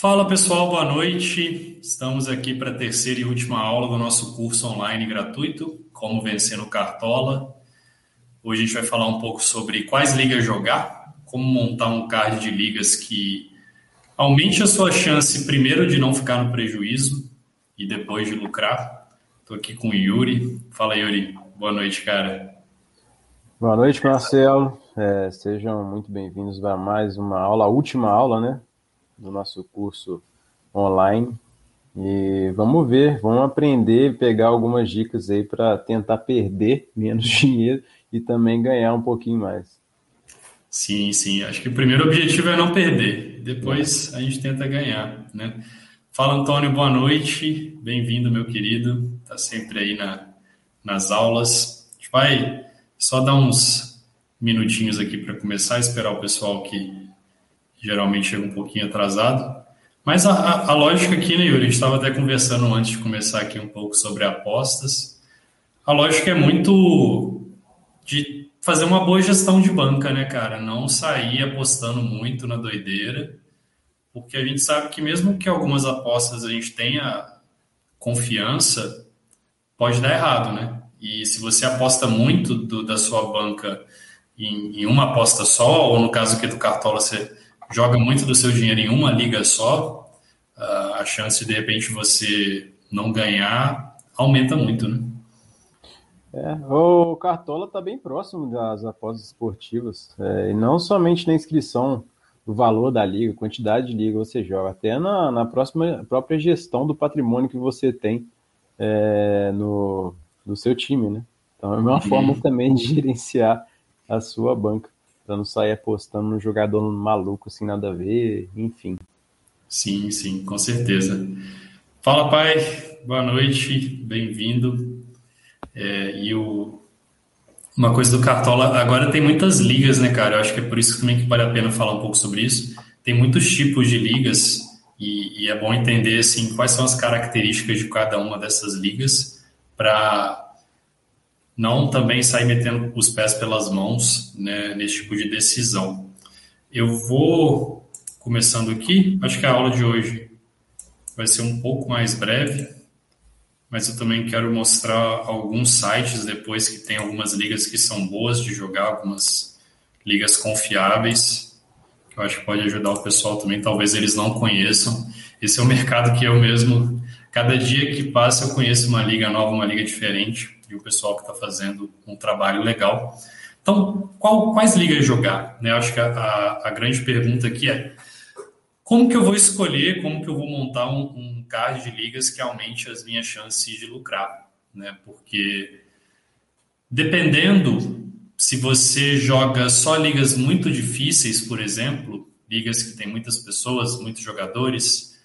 Fala pessoal, boa noite. Estamos aqui para a terceira e última aula do nosso curso online gratuito, Como Vencer no Cartola. Hoje a gente vai falar um pouco sobre quais ligas jogar, como montar um card de ligas que aumente a sua chance, primeiro, de não ficar no prejuízo e depois de lucrar. Estou aqui com o Yuri. Fala, Yuri. Boa noite, cara. Boa noite, Marcelo. É, sejam muito bem-vindos a mais uma aula, a última aula, né, do nosso curso online. E vamos ver, vamos aprender, pegar algumas dicas aí para tentar perder menos dinheiro e também ganhar um pouquinho mais. Sim, sim. Acho que o primeiro objetivo é não perder. Depois a gente tenta ganhar, né? Fala, Antônio. Boa noite. Bem-vindo, meu querido. Tá sempre aí na, nas aulas. A gente vai só dar uns minutinhos aqui para começar, esperar o pessoal que geralmente chega um pouquinho atrasado. Mas a, a, a lógica aqui, né, Yuri? A gente estava até conversando antes de começar aqui um pouco sobre apostas. A lógica é muito de fazer uma boa gestão de banca, né, cara? Não sair apostando muito na doideira, porque a gente sabe que mesmo que algumas apostas a gente tenha confiança, pode dar errado, né? E se você aposta muito do, da sua banca em, em, uma aposta só, ou no caso aqui do Cartola, você joga muito do seu dinheiro em uma liga só, uh, a chance de, de repente você não ganhar aumenta muito, né? É, o Cartola está bem próximo das apostas esportivas, é, e não somente na inscrição, o valor da liga, quantidade de liga você joga, até na, na próxima, própria gestão do patrimônio que você tem é, no, do seu time, né? Então é uma uhum. forma também de gerenciar a sua banca, para não sair apostando no jogador maluco assim nada a ver, enfim. Sim, sim, com certeza. Fala, pai. Boa noite, bem-vindo. É, e o, uma coisa do Cartola, agora tem muitas ligas, né, cara? Eu acho que é por isso também que vale a pena falar um pouco sobre isso. Tem muitos tipos de ligas e, e é bom entender assim quais são as características de cada uma dessas ligas para não também sair metendo os pés pelas mãos né, nesse tipo de decisão. Eu vou começando aqui, acho que a aula de hoje vai ser um pouco mais breve, mas eu também quero mostrar alguns sites depois que tem algumas ligas que são boas de jogar, algumas ligas confiáveis, que eu acho que pode ajudar o pessoal também, talvez eles não conheçam. Esse é um mercado que eu mesmo Cada dia que passa eu conheço uma liga nova, uma liga diferente, e o pessoal que está fazendo um trabalho legal. Então, qual, quais ligas jogar? Né? Acho que a, a, a, grande pergunta aqui é como que eu vou escolher, como que eu vou montar um, um card de ligas que aumente as minhas chances de lucrar? Né? Porque dependendo se você joga só ligas muito difíceis, por exemplo, ligas que tem muitas pessoas, muitos jogadores,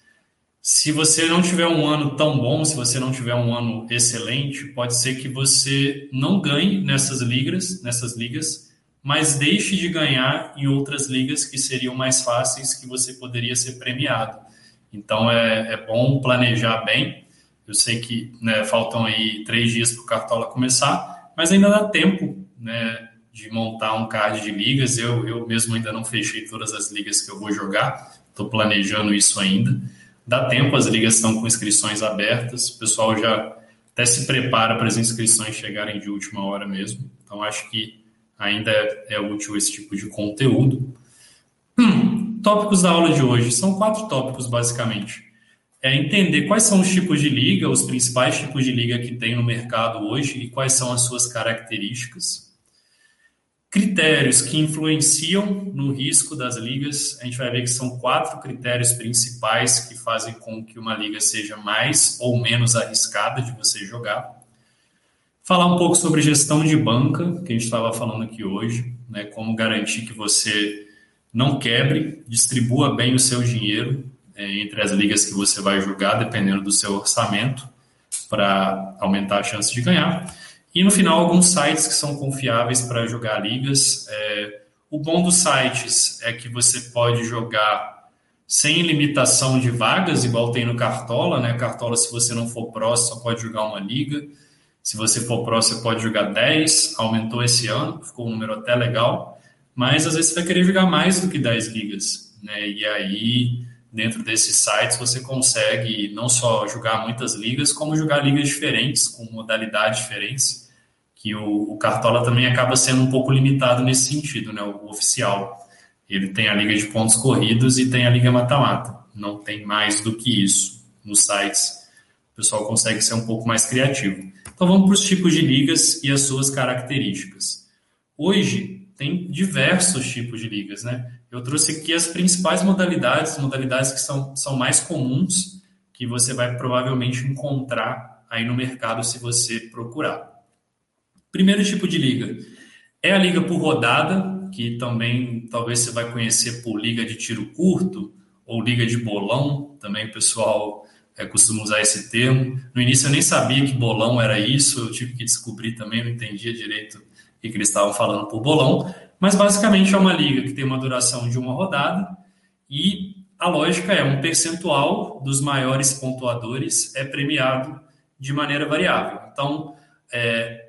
se você não tiver um ano tão bom, se você não tiver um ano excelente, pode ser que você não ganhe nessas ligas, nessas ligas, mas deixe de ganhar em outras ligas que seriam mais fáceis, que você poderia ser premiado. Então é, é bom planejar bem. Eu sei que né, faltam aí três dias para o Cartola começar, mas ainda dá tempo né, de montar um card de ligas. Eu, eu mesmo ainda não fechei todas as ligas que eu vou jogar, estou planejando isso ainda. Dá tempo, as ligas estão com inscrições abertas, o pessoal já até se prepara para as inscrições chegarem de última hora mesmo. Então, acho que ainda é, útil esse tipo de conteúdo. Hum, tópicos da aula de hoje. São quatro tópicos, basicamente. É entender quais são os tipos de liga, os principais tipos de liga que tem no mercado hoje e quais são as suas características Critérios que influenciam no risco das ligas, a gente vai ver que são quatro critérios principais que fazem com que uma liga seja mais ou menos arriscada de você jogar. Falar um pouco sobre gestão de banca, que a gente estava falando aqui hoje, né, como garantir que você não quebre, distribua bem o seu dinheiro é, entre as ligas que você vai jogar, dependendo do seu orçamento, para aumentar a chance de ganhar. E no final, alguns sites que são confiáveis para jogar ligas. É, o bom dos sites é que você pode jogar sem limitação de vagas, igual tem no Cartola, né? Cartola, se você não for pró, só pode jogar uma liga. Se você for pró, você pode jogar 10, aumentou esse ano, ficou um número até legal. Mas às vezes você vai querer jogar mais do que 10 ligas, né? E aí dentro desses sites você consegue não só jogar muitas ligas, como jogar ligas diferentes, com modalidades diferentes, que o, o Cartola também acaba sendo um pouco limitado nesse sentido, né, o oficial. Ele tem a liga de pontos corridos e tem a liga mata-mata. Não tem mais do que isso nos sites. O pessoal consegue ser um pouco mais criativo. Então vamos para os tipos de ligas e as suas características. Hoje tem diversos tipos de ligas, né? Eu trouxe aqui as principais modalidades, modalidades que são, são mais comuns, que você vai provavelmente encontrar aí no mercado se você procurar. Primeiro tipo de liga é a liga por rodada, que também talvez você vai conhecer por liga de tiro curto ou liga de bolão, também o pessoal é, costuma usar esse termo. No início eu nem sabia que bolão era isso, eu tive que descobrir também, não entendia direito o que eles estavam falando por bolão, mas basicamente é uma liga que tem uma duração de uma rodada e a lógica é um percentual dos maiores pontuadores é premiado de maneira variável. Então, é,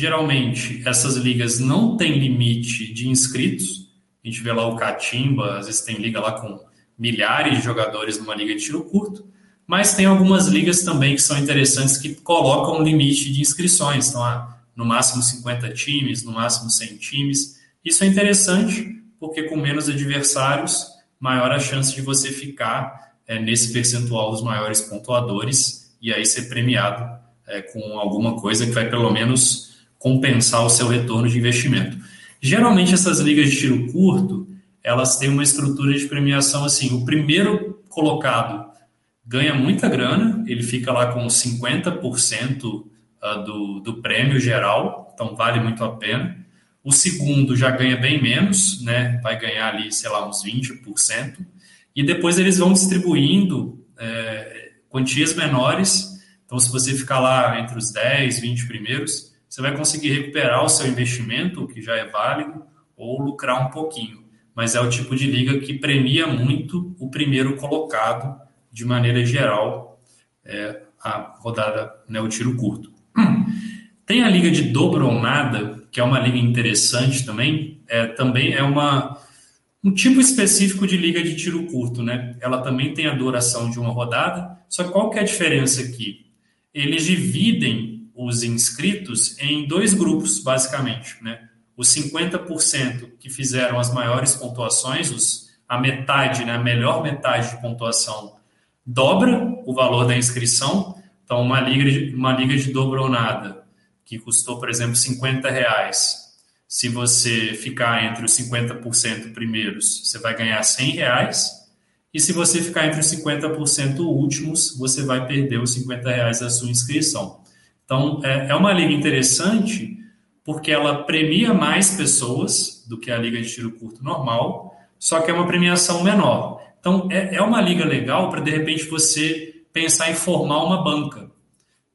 geralmente essas ligas não têm limite de inscritos. A gente vê lá o Catimba, às vezes tem liga lá com milhares de jogadores numa liga de tiro curto. Mas tem algumas ligas também que são interessantes que colocam limite de inscrições. Então, há no máximo 50 times, no máximo 100 times. Isso é interessante porque com menos adversários, maior a chance de você ficar é, nesse percentual dos maiores pontuadores e aí ser premiado é, com alguma coisa que vai pelo menos compensar o seu retorno de investimento. Geralmente essas ligas de tiro curto, elas têm uma estrutura de premiação assim, o primeiro colocado ganha muita grana, ele fica lá com 50% ah, do, do prêmio geral, então vale muito a pena. O segundo já ganha bem menos, né? vai ganhar ali, sei lá, uns 20%. E depois eles vão distribuindo é, quantias menores. Então, se você ficar lá entre os 10, 20 primeiros, você vai conseguir recuperar o seu investimento, que já é válido, ou lucrar um pouquinho. Mas é o tipo de liga que premia muito o primeiro colocado de maneira geral, é, a rodada, né, o tiro curto. Tem a liga de dobro ou nada, que é uma liga interessante também. É, também é uma, um tipo específico de liga de tiro curto, né? Ela também tem a duração de uma rodada. Só que qual que é a diferença aqui? Eles dividem os inscritos em dois grupos, basicamente, né? Os 50% que fizeram as maiores pontuações, os, a metade, né, a melhor metade de pontuação dobra o valor da inscrição. Então, uma liga de, uma liga de dobro ou nada, que custou, por exemplo, 50 reais. Se você ficar entre os 50% primeiros, você vai ganhar 100 reais. E se você ficar entre os 50% últimos, você vai perder os 50 reais da sua inscrição. Então, é, é uma liga interessante porque ela premia mais pessoas do que a liga de tiro curto normal, só que é uma premiação menor. Então, é, é uma liga legal para, de repente, você pensar em formar uma banca.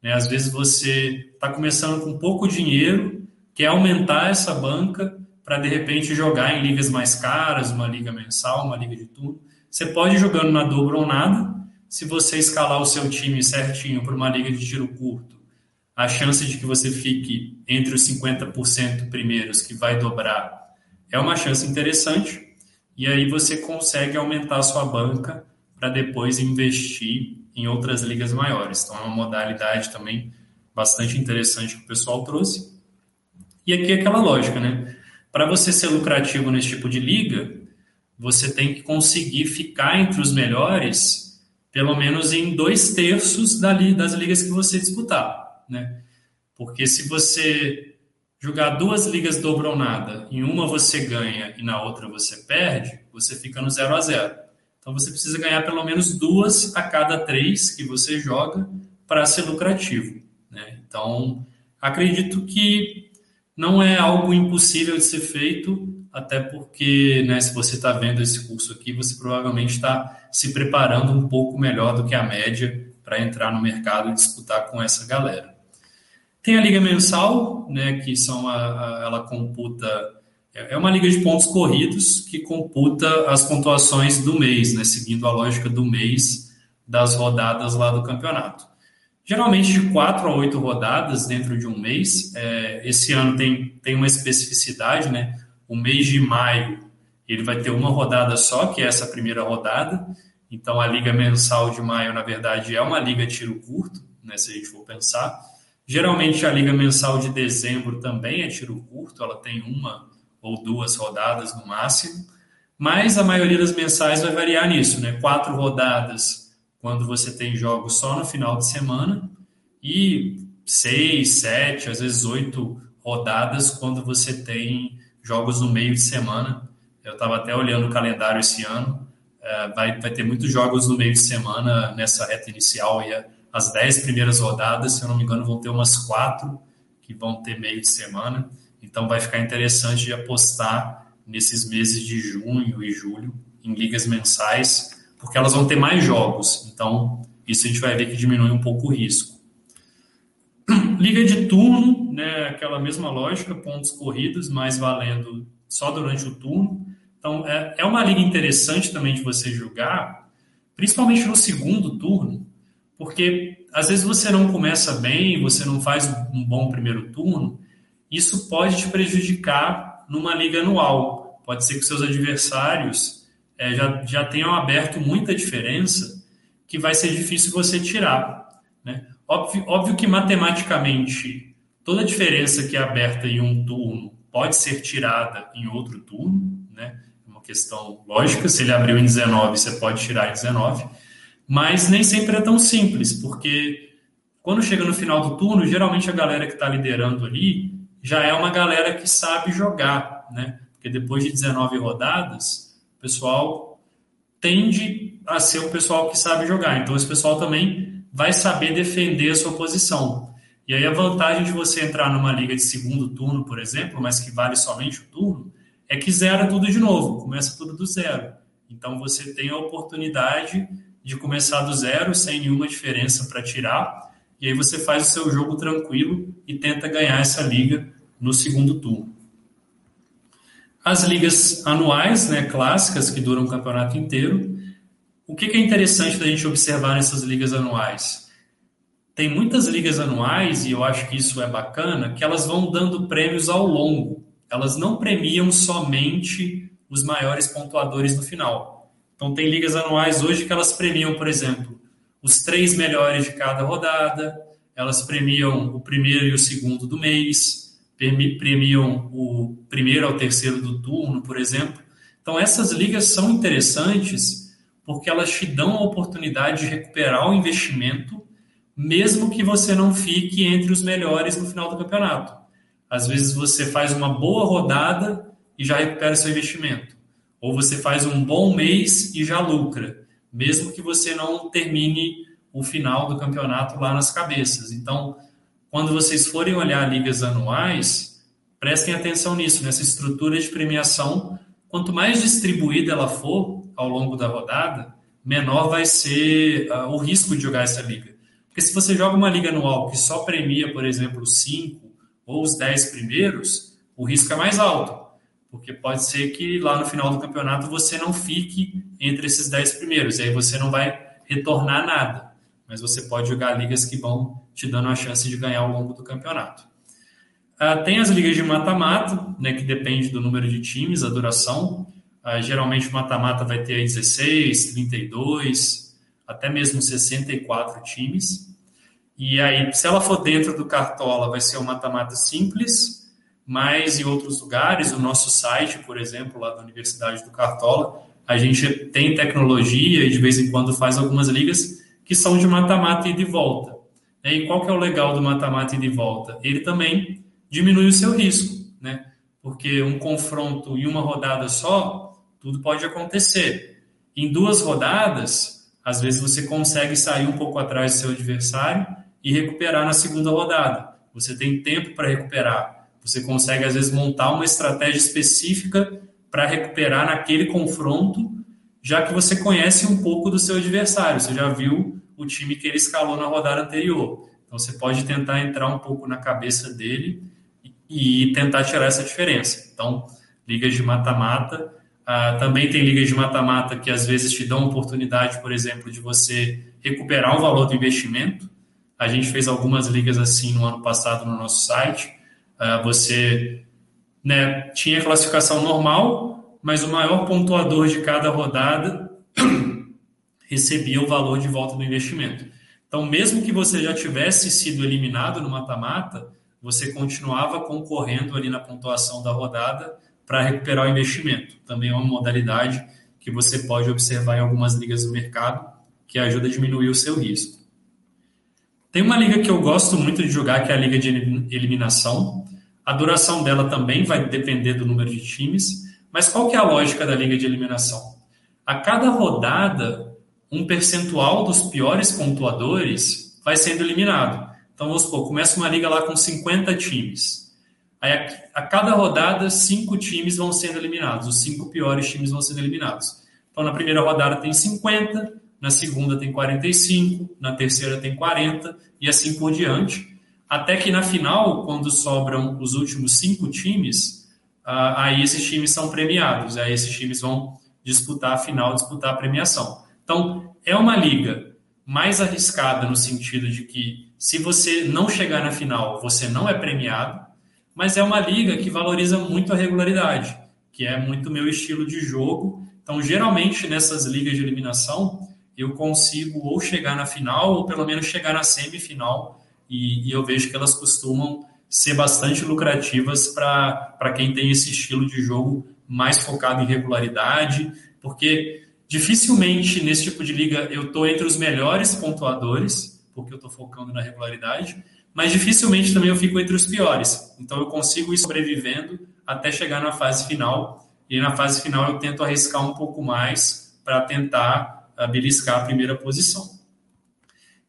Né? Às vezes você está começando com pouco dinheiro, quer aumentar essa banca para, de repente, jogar em ligas mais caras, uma liga mensal, uma liga de tudo. Você pode ir jogando na dobro ou nada. Se você escalar o seu time certinho para uma liga de tiro curto, a chance de que você fique entre os 50% primeiros, que vai dobrar, é uma chance interessante e aí você consegue aumentar a sua banca para depois investir em outras ligas maiores. Então é uma modalidade também bastante interessante que o pessoal trouxe. E aqui é aquela lógica, né? Para você ser lucrativo nesse tipo de liga, você tem que conseguir ficar entre os melhores, pelo menos em dois terços das ligas que você disputar, né? Porque se você jogar duas ligas dobro ou nada, em uma você ganha e na outra você perde, você fica no 0 a 0 Então você precisa ganhar pelo menos duas a cada três que você joga para ser lucrativo. Né? Então acredito que não é algo impossível de ser feito, até porque né, se você está vendo esse curso aqui, você provavelmente está se preparando um pouco melhor do que a média para entrar no mercado e disputar com essa galera. Tem a liga mensal, né, que são a, a, ela computa é, é uma liga de pontos corridos que computa as pontuações do mês, né, seguindo a lógica do mês das rodadas lá do campeonato. Geralmente de quatro a oito rodadas dentro de um mês. É, esse ano tem, tem uma especificidade, né? O mês de maio ele vai ter uma rodada só, que é essa primeira rodada, Então, a liga mensal de maio, na verdade, é uma liga tiro curto, né, se a gente for pensar. Geralmente, a liga mensal de dezembro também é tiro curto, ela tem uma ou duas rodadas no máximo, mas a maioria das mensais vai variar nisso, né? Quatro rodadas quando você tem jogos só no final de semana e seis, sete, às vezes oito rodadas quando você tem jogos no meio de semana. Eu estava até olhando o calendário esse ano, é, vai, vai ter muitos jogos no meio de semana nessa reta inicial e as dez primeiras rodadas, se eu não me engano, vão ter umas quatro que vão ter meio de semana. Então vai ficar interessante de apostar nesses meses de junho e julho em ligas mensais, porque elas vão ter mais jogos. Então isso a gente vai ver que diminui um pouco o risco. Liga de turno, né, aquela mesma lógica, pontos corridos, mas valendo só durante o turno. Então, é, é uma liga interessante também de você jogar, principalmente no segundo turno, porque às vezes você não começa bem, você não faz um bom primeiro turno, isso pode te prejudicar numa liga anual. Pode ser que seus adversários é, já, já tenham aberto muita diferença que vai ser difícil você tirar. Né? Óbvio, óbvio que matematicamente toda diferença que é aberta em um turno pode ser tirada em outro turno, né? É uma questão lógica. Se ele abriu em 19, você pode tirar em 19, mas nem sempre é tão simples, porque quando chega no final do turno, geralmente a galera que está liderando ali já é uma galera que sabe jogar, né? Porque depois de 19 rodadas, o pessoal tende a ser o pessoal que sabe jogar. Então, esse pessoal também vai saber defender a sua posição. E aí, a vantagem de você entrar numa liga de segundo turno, por exemplo, mas que vale somente o turno, é que zera tudo de novo, começa tudo do zero. Então, você tem a oportunidade de começar do zero, sem nenhuma diferença para tirar e aí você faz o seu jogo tranquilo e tenta ganhar essa liga no segundo turno. As ligas anuais, né, clássicas, que duram o campeonato inteiro. O que é interessante da gente observar nessas ligas anuais? Tem muitas ligas anuais, e eu acho que isso é bacana, que elas vão dando prêmios ao longo. Elas não premiam somente os maiores pontuadores no final. Então, tem ligas anuais hoje que elas premiam, por exemplo, os três melhores de cada rodada, elas premiam o primeiro e o segundo do mês, premiam o primeiro ao terceiro do turno, por exemplo. Então, essas ligas são interessantes porque elas te dão a oportunidade de recuperar o investimento, mesmo que você não fique entre os melhores no final do campeonato. Às vezes você faz uma boa rodada e já recupera seu investimento. Ou você faz um bom mês e já lucra mesmo que você não termine o final do campeonato lá nas cabeças. Então, quando vocês forem olhar ligas anuais, prestem atenção nisso, nessa estrutura de premiação. Quanto mais distribuída ela for ao longo da rodada, menor vai ser uh, o risco de jogar essa liga. Porque se você joga uma liga anual que só premia, por exemplo, os 5 ou os 10 primeiros, o risco é mais alto porque pode ser que lá no final do campeonato você não fique entre esses 10 primeiros, e aí você não vai retornar nada, mas você pode jogar ligas que vão te dando a chance de ganhar ao longo do campeonato. Uh, tem as ligas de mata-mata, né, que depende do número de times, a duração. Uh, geralmente o mata-mata vai ter 16, 32, até mesmo 64 times. E aí, se ela for dentro do Cartola, vai ser um mata-mata simples, mas em outros lugares, o nosso site, por exemplo, lá da Universidade do Cartola, a gente tem tecnologia e de vez em quando faz algumas ligas que são de mata-mata e de volta. E qual que é o legal do mata-mata e de volta? Ele também diminui o seu risco, né? Porque um confronto em uma rodada só, tudo pode acontecer. Em duas rodadas, às vezes você consegue sair um pouco atrás do seu adversário e recuperar na segunda rodada. Você tem tempo para recuperar. Você consegue, às vezes, montar uma estratégia específica para recuperar naquele confronto, já que você conhece um pouco do seu adversário, você já viu o time que ele escalou na rodada anterior. Então, você pode tentar entrar um pouco na cabeça dele e tentar tirar essa diferença. Então, ligas de mata-mata. Uh, também tem ligas de mata-mata que às vezes te dão oportunidade, por exemplo, de você recuperar o valor do investimento. A gente fez algumas ligas assim no ano passado no nosso site. Uh, você né, tinha classificação normal, mas o maior pontuador de cada rodada recebia o valor de volta do investimento. Então, mesmo que você já tivesse sido eliminado no mata-mata, você continuava concorrendo ali na pontuação da rodada para recuperar o investimento. Também é uma modalidade que você pode observar em algumas ligas do mercado que ajuda a diminuir o seu risco. Tem uma liga que eu gosto muito de jogar, que é a liga de eliminação. A duração dela também vai depender do número de times, mas qual que é a lógica da liga de eliminação? A cada rodada, um percentual dos piores pontuadores vai sendo eliminado. Então, vamos supor, começa uma liga lá com 50 times. Aí, a, cada rodada, cinco times vão sendo eliminados. Os cinco piores times vão sendo eliminados. Então, na primeira rodada tem 50, na segunda tem 45, na terceira tem 40 e assim por diante. Até que na final, quando sobram os últimos cinco times, aí esses times são premiados. Aí esses times vão disputar a final, disputar a premiação. Então, é uma liga mais arriscada no sentido de que se você não chegar na final, você não é premiado, mas é uma liga que valoriza muito a regularidade, que é muito meu estilo de jogo. Então, geralmente nessas ligas de eliminação, eu consigo ou chegar na final ou pelo menos chegar na semifinal e, e eu vejo que elas costumam ser bastante lucrativas para quem tem esse estilo de jogo mais focado em regularidade, porque dificilmente nesse tipo de liga eu estou entre os melhores pontuadores, porque eu estou focando na regularidade, mas dificilmente também eu fico entre os piores. Então eu consigo ir sobrevivendo até chegar na fase final, e na fase final eu tento arriscar um pouco mais para tentar beliscar a primeira posição.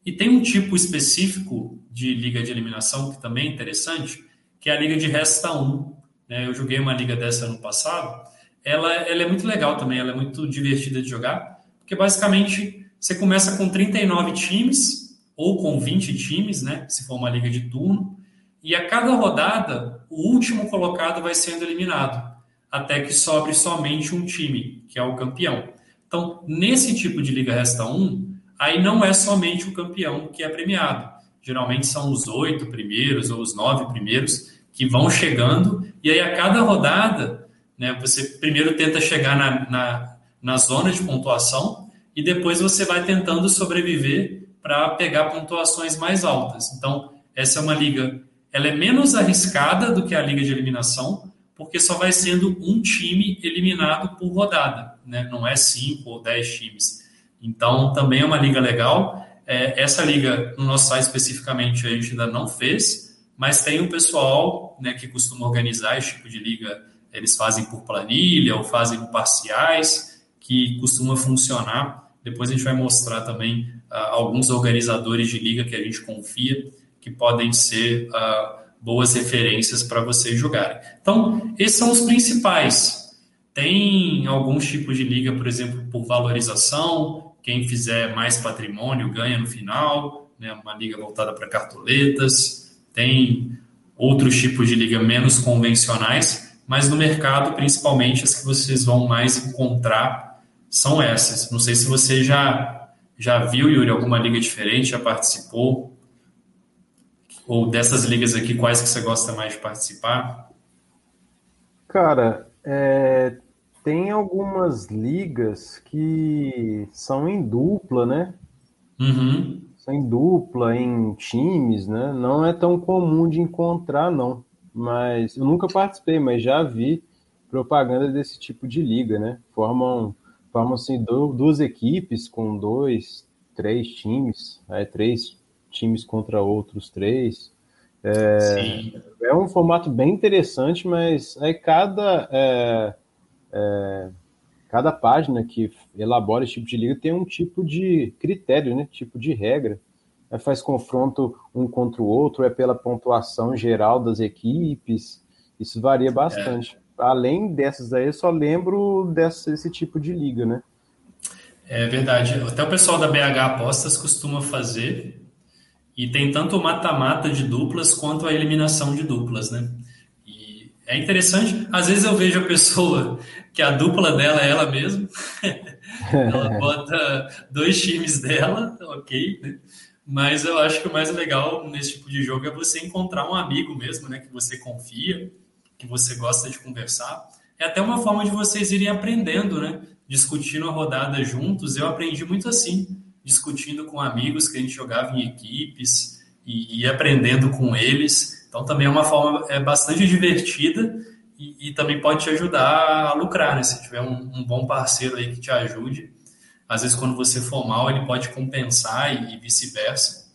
E tem um tipo específico de liga de eliminação que também é interessante, que é a liga de resta 1. Né? Eu joguei uma liga dessa ano passado. Ela, ela é muito legal também, ela é muito divertida de jogar, porque basicamente você começa com 39 times, ou com 20 times, né? se for uma liga de turno, e a cada rodada, o último colocado vai sendo eliminado, até que sobre somente um time, que é o campeão. Então, nesse tipo de Liga Resta 1, aí não é somente o campeão que é premiado. Geralmente são os oito primeiros ou os nove primeiros que vão chegando, e aí a cada rodada, né, você primeiro tenta chegar na, na, na zona de pontuação e depois você vai tentando sobreviver para pegar pontuações mais altas. Então, essa é uma liga, ela é menos arriscada do que a liga de eliminação, porque só vai sendo um time eliminado por rodada, né? não é cinco ou dez times. Então, também é uma liga legal. É, essa liga, no nosso site especificamente, a gente ainda não fez, mas tem um pessoal né, que costuma organizar esse tipo de liga. Eles fazem por planilha ou fazem por parciais, que costuma funcionar. Depois a gente vai mostrar também uh, alguns organizadores de liga que a gente confia, que podem ser uh, boas referências para vocês jogarem. Então, esses são os principais. Tem alguns tipos de liga, por exemplo, por valorização. Quem fizer mais patrimônio ganha no final, né? uma liga voltada para cartoletas. Tem outros tipos de liga menos convencionais, mas no mercado, principalmente, as que vocês vão mais encontrar são essas. Não sei se você já, já viu, Yuri, alguma liga diferente, já participou. Ou dessas ligas aqui, quais que você gosta mais de participar? Cara, é, tem algumas ligas que são em dupla, né? Uhum. São em dupla, em times, né? Não é tão comum de encontrar, não. Mas eu nunca participei, mas já vi propaganda desse tipo de liga, né? Formam, formam assim, duas equipes com dois, três times, é, três times contra outros três. É, é um formato bem interessante, mas aí cada, é, é, cada página que elabora esse tipo de liga tem um tipo de critério, né? tipo de regra. Aí faz confronto um contra o outro, é pela pontuação geral das equipes, isso varia bastante. É. Além dessas aí, eu só lembro desse, desse tipo de liga, né? É verdade. Até o pessoal da BH Apostas costuma fazer e tem tanto o mata-mata de duplas quanto a eliminação de duplas, né? É interessante, às vezes eu vejo a pessoa que a dupla dela é ela mesma, ela bota dois times dela, ok, né? Mas eu acho que o mais legal nesse tipo de jogo é você encontrar um amigo mesmo, né? Que você confia, que você gosta de conversar. É até uma forma de vocês irem aprendendo, né? discutindo a rodada juntos, eu aprendi muito assim, discutindo com amigos que a gente jogava em equipes e, e aprendendo com eles. Então também é uma forma é bastante divertida e, e também pode te ajudar a lucrar, né? Se tiver um, um, bom parceiro aí que te ajude, às vezes quando você for mal ele pode compensar e, e vice-versa.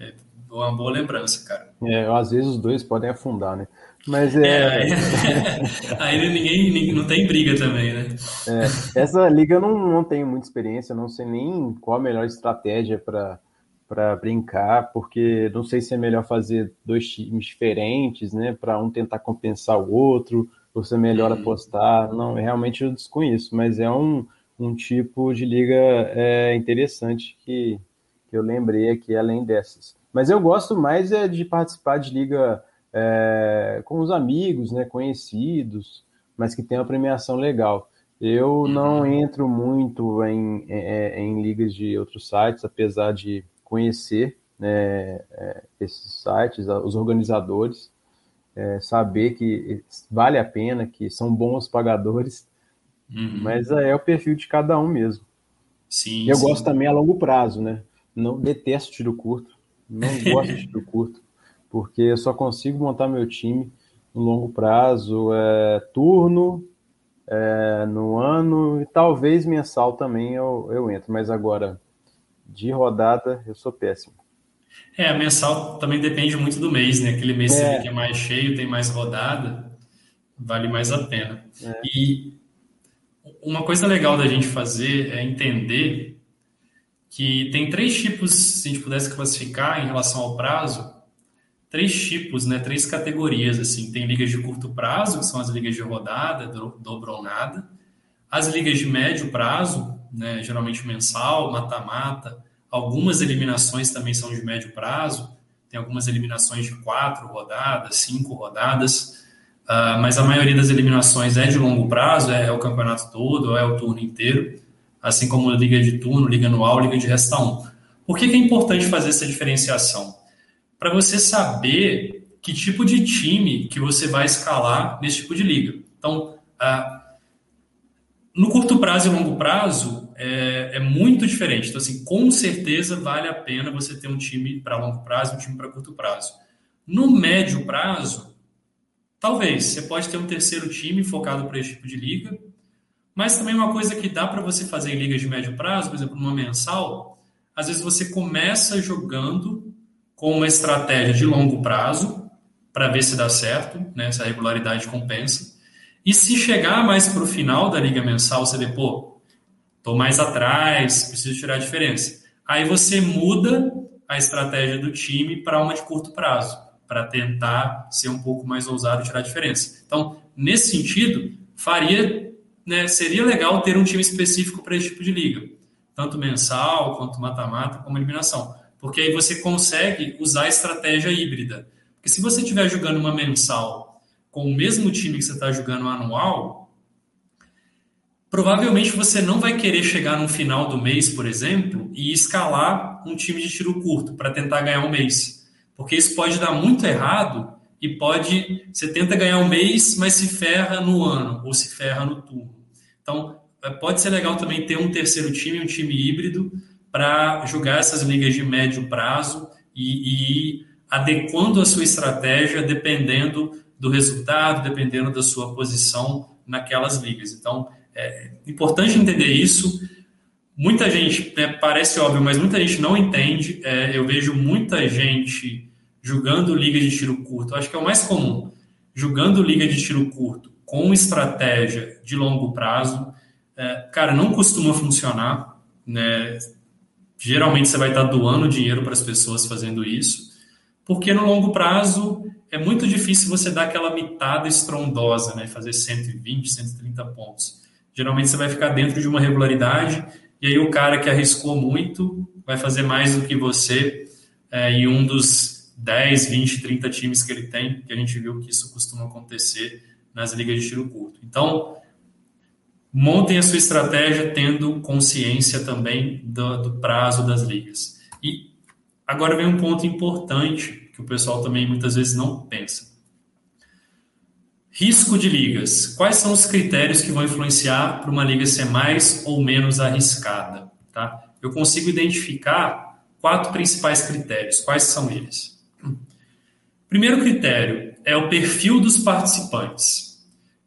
É uma boa lembrança, cara. É, às vezes os dois podem afundar, né? Mas é. é aí ninguém, ninguém, não tem briga também, né? É, essa liga eu não, não tenho muita experiência, não sei nem qual a melhor estratégia para para brincar, porque não sei se é melhor fazer dois times diferentes, né, para um tentar compensar o outro, ou se é melhor uhum. apostar. Não, realmente eu desconheço, mas é um, um tipo de liga é, interessante que, que eu lembrei aqui, além dessas. Mas eu gosto mais é de participar de liga é, com os amigos, né, conhecidos, mas que tem uma premiação legal. Eu não uhum. entro muito em, em, em, ligas de outros sites, apesar de conhecer né, é, esses sites, os organizadores, é, saber que vale a pena, que são bons pagadores, uhum. mas é o perfil de cada um mesmo. Sim, eu sim. gosto também a longo prazo, né? Não detesto tiro curto, não gosto de tiro curto porque eu só consigo montar meu time no longo prazo, é, turno, é, no ano e talvez mensal também eu, eu entro, mas agora de rodada eu sou péssimo. É, a mensal também depende muito do mês, né? Aquele mês é. que é mais cheio, tem mais rodada, vale mais a pena. É. E uma coisa legal da gente fazer é entender que tem três tipos, se a gente pudesse classificar em relação ao prazo, três tipos, né, três categorias assim. Tem ligas de curto prazo, que são as ligas de rodada, dobro ou nada. As ligas de médio prazo, né, geralmente mensal, mata-mata. Algumas eliminações também são de médio prazo. Tem algumas eliminações de quatro rodadas, cinco rodadas. Uh, mas a maioria das eliminações é de longo prazo, é, é o campeonato todo, é o turno inteiro. Assim como liga de turno, liga anual, liga de resta 1. Por que, que é importante fazer essa diferenciação? para você saber que tipo de time que você vai escalar nesse tipo de liga. Então, ah, no curto prazo e longo prazo é, é, muito diferente. Então, assim, com certeza vale a pena você ter um time para longo prazo e um time para curto prazo. No médio prazo, talvez você pode ter um terceiro time focado para esse tipo de liga, mas também uma coisa que dá para você fazer em ligas de médio prazo, por exemplo, numa mensal, às vezes você começa jogando com uma estratégia de longo prazo para ver se dá certo, né, se a regularidade compensa. E se chegar mais para o final da liga mensal, você vê, pô, tô mais atrás, preciso tirar a diferença. Aí você muda a estratégia do time para uma de curto prazo, para tentar ser um pouco mais ousado e tirar a diferença. Então, nesse sentido, faria, né, seria legal ter um time específico para esse tipo de liga, tanto mensal quanto mata-mata, como eliminação porque aí você consegue usar a estratégia híbrida. Porque se você estiver jogando uma mensal com o mesmo time que você está jogando anual, provavelmente você não vai querer chegar no final do mês, por exemplo, e escalar um time de tiro curto para tentar ganhar um mês. Porque isso pode dar muito errado e pode. Você tenta ganhar um mês, mas se ferra no ano ou se ferra no turno. Então, é, pode ser legal também ter um terceiro time, um time híbrido, para jogar essas ligas de médio prazo e, e adequando a sua estratégia dependendo do resultado, dependendo da sua posição naquelas ligas. Então, é importante entender isso. Muita gente, né, parece óbvio, mas muita gente não entende. É, eu vejo muita gente jogando liga de tiro curto. acho que é o mais comum. Jogando liga de tiro curto com estratégia de longo prazo. É, cara, não costuma funcionar. Né? Geralmente você vai estar doando dinheiro para as pessoas fazendo isso, porque no longo prazo é muito difícil você dar aquela mitada estrondosa, né? fazer 120, 130 pontos. Geralmente você vai ficar dentro de uma regularidade, e aí o cara que arriscou muito vai fazer mais do que você é, em um dos 10, 20, 30 times que ele tem, que a gente viu que isso costuma acontecer nas ligas de tiro curto. Então, Montem a sua estratégia tendo consciência também do, do prazo das ligas. E agora vem um ponto importante que o pessoal também muitas vezes não pensa. Risco de ligas. Quais são os critérios que vão influenciar para uma liga ser mais ou menos arriscada? Tá? Eu consigo identificar quatro principais critérios. Quais são eles? Primeiro critério é o perfil dos participantes.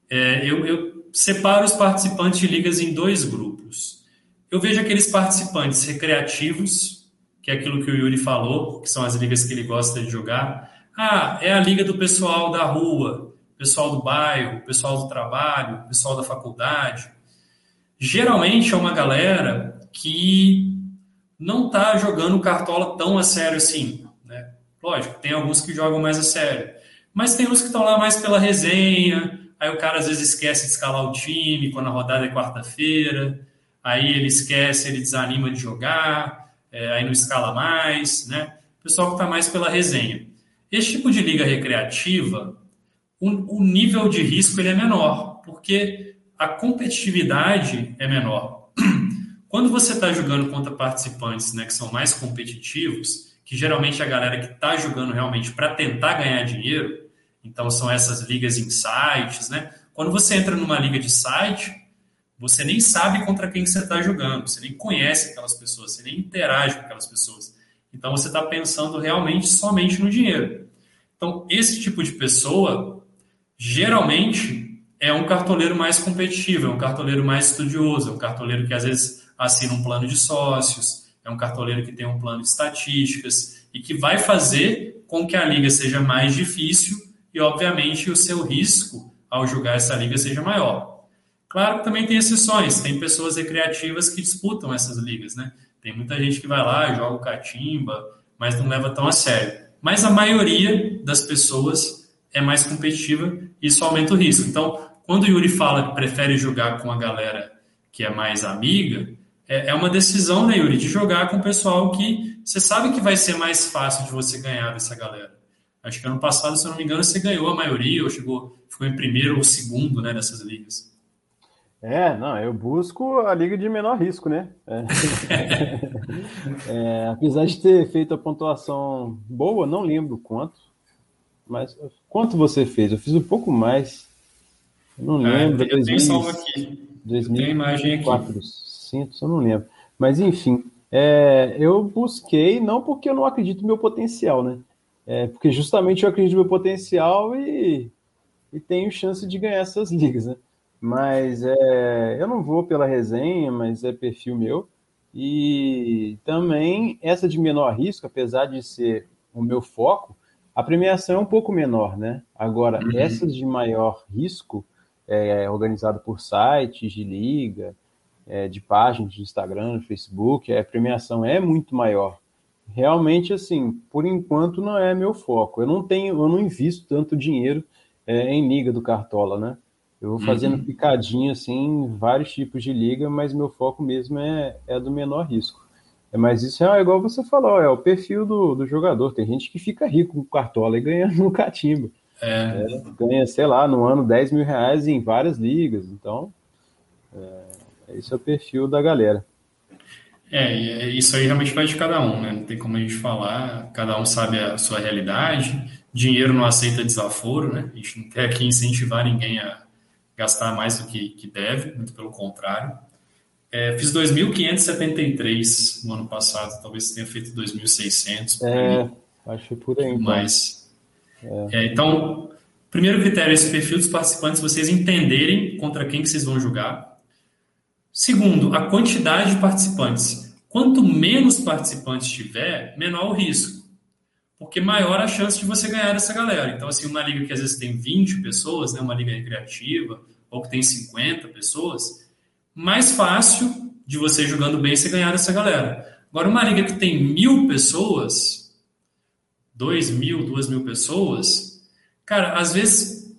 É, eu, eu separo os participantes de ligas em dois grupos. Eu vejo aqueles participantes recreativos, que é aquilo que o Yuri falou, que são as ligas que ele gosta de jogar. Ah, é a liga do pessoal da rua, pessoal do bairro, pessoal do trabalho, pessoal da faculdade. Geralmente é uma galera que não está jogando cartola tão a sério assim. Né? Lógico, tem alguns que jogam mais a sério. Mas tem uns que estão lá mais pela resenha. Aí o cara às vezes esquece de escalar o time quando a rodada é quarta-feira. Aí ele esquece, ele desanima de jogar. É, aí não escala mais. Né? Pessoal que está mais pela resenha. Esse tipo de liga recreativa, o, nível de risco ele é menor, porque a competitividade é menor. Quando você está jogando contra participantes né, que são mais competitivos, que geralmente é a galera que está jogando realmente para tentar ganhar dinheiro, então são essas ligas em sites, né? Quando você entra numa liga de site, você nem sabe contra quem você está jogando, você nem conhece aquelas pessoas, você nem interage com aquelas pessoas. Então você está pensando realmente somente no dinheiro. Então, esse tipo de pessoa geralmente é um cartoleiro mais competitivo, é um cartoleiro mais estudioso, é um cartoleiro que às vezes assina um plano de sócios, é um cartoleiro que tem um plano de estatísticas e que vai fazer com que a liga seja mais difícil e, obviamente, o seu risco ao jogar essa liga seja maior. Claro que também tem exceções, tem pessoas recreativas que disputam essas ligas, né? Tem muita gente que vai lá, joga o catimba, mas não leva tão a sério. Mas a maioria das pessoas é mais competitiva e isso aumenta o risco. Então, quando o Yuri fala que prefere jogar com a galera que é mais amiga, é, é uma decisão, né, Yuri, de jogar com o pessoal que você sabe que vai ser mais fácil de você ganhar dessa galera. Acho que ano passado, se eu não me engano, você ganhou a maioria, ou chegou, ficou em primeiro ou segundo né, nessas ligas. É, não, eu busco a liga de menor risco, né? É. é, apesar de ter feito a pontuação boa, não lembro quanto, mas quanto você fez? Eu fiz um pouco mais. Eu não é, lembro. Eu tenho salvo aqui. 2000, tem imagem aqui. 400, eu não lembro. Mas enfim, é, eu busquei não porque eu não acredito no meu potencial, né? É, porque justamente eu acredito no meu potencial e, e tenho chance de ganhar essas ligas, né? Mas é, eu não vou pela resenha, mas é perfil meu. E também essa de menor risco, apesar de ser o meu foco, a premiação é um pouco menor, né? Agora, uhum. essas de maior risco, é, organizado por sites de liga, é, de páginas de Instagram, Facebook, a premiação é muito maior. Realmente, assim, por enquanto não é meu foco. Eu não tenho, eu não invisto tanto dinheiro é, em liga do Cartola, né? Eu vou fazendo uhum. picadinho, assim, vários tipos de liga, mas meu foco mesmo é, é do menor risco. É, mas isso é igual você falou, é o perfil do, do jogador. Tem gente que fica rico com cartola e ganha no catimba. É. É, ganha, sei lá, no ano 10 mil reais em várias ligas. Então, é, esse é o perfil da galera. É, isso aí realmente vai de cada um, né? Não tem como a gente falar, cada um sabe a sua realidade. Dinheiro não aceita desaforo, né? A gente não quer aqui incentivar ninguém a gastar mais do que, que deve, muito pelo contrário. É, fiz 2.573 no ano passado, talvez tenha feito 2.600. É, acho por aí. Então. Mas, é. É, então, primeiro critério é esse perfil dos participantes, vocês entenderem contra quem que vocês vão jogar. Segundo, a quantidade de participantes. Quanto menos participantes tiver, menor o risco. Porque maior a chance de você ganhar essa galera. Então, assim, uma liga que às vezes tem 20 pessoas, né, uma liga recreativa, ou que tem 50 pessoas, mais fácil de você jogando bem você ganhar essa galera. Agora, uma liga que tem mil pessoas, dois mil, duas mil pessoas, cara, às vezes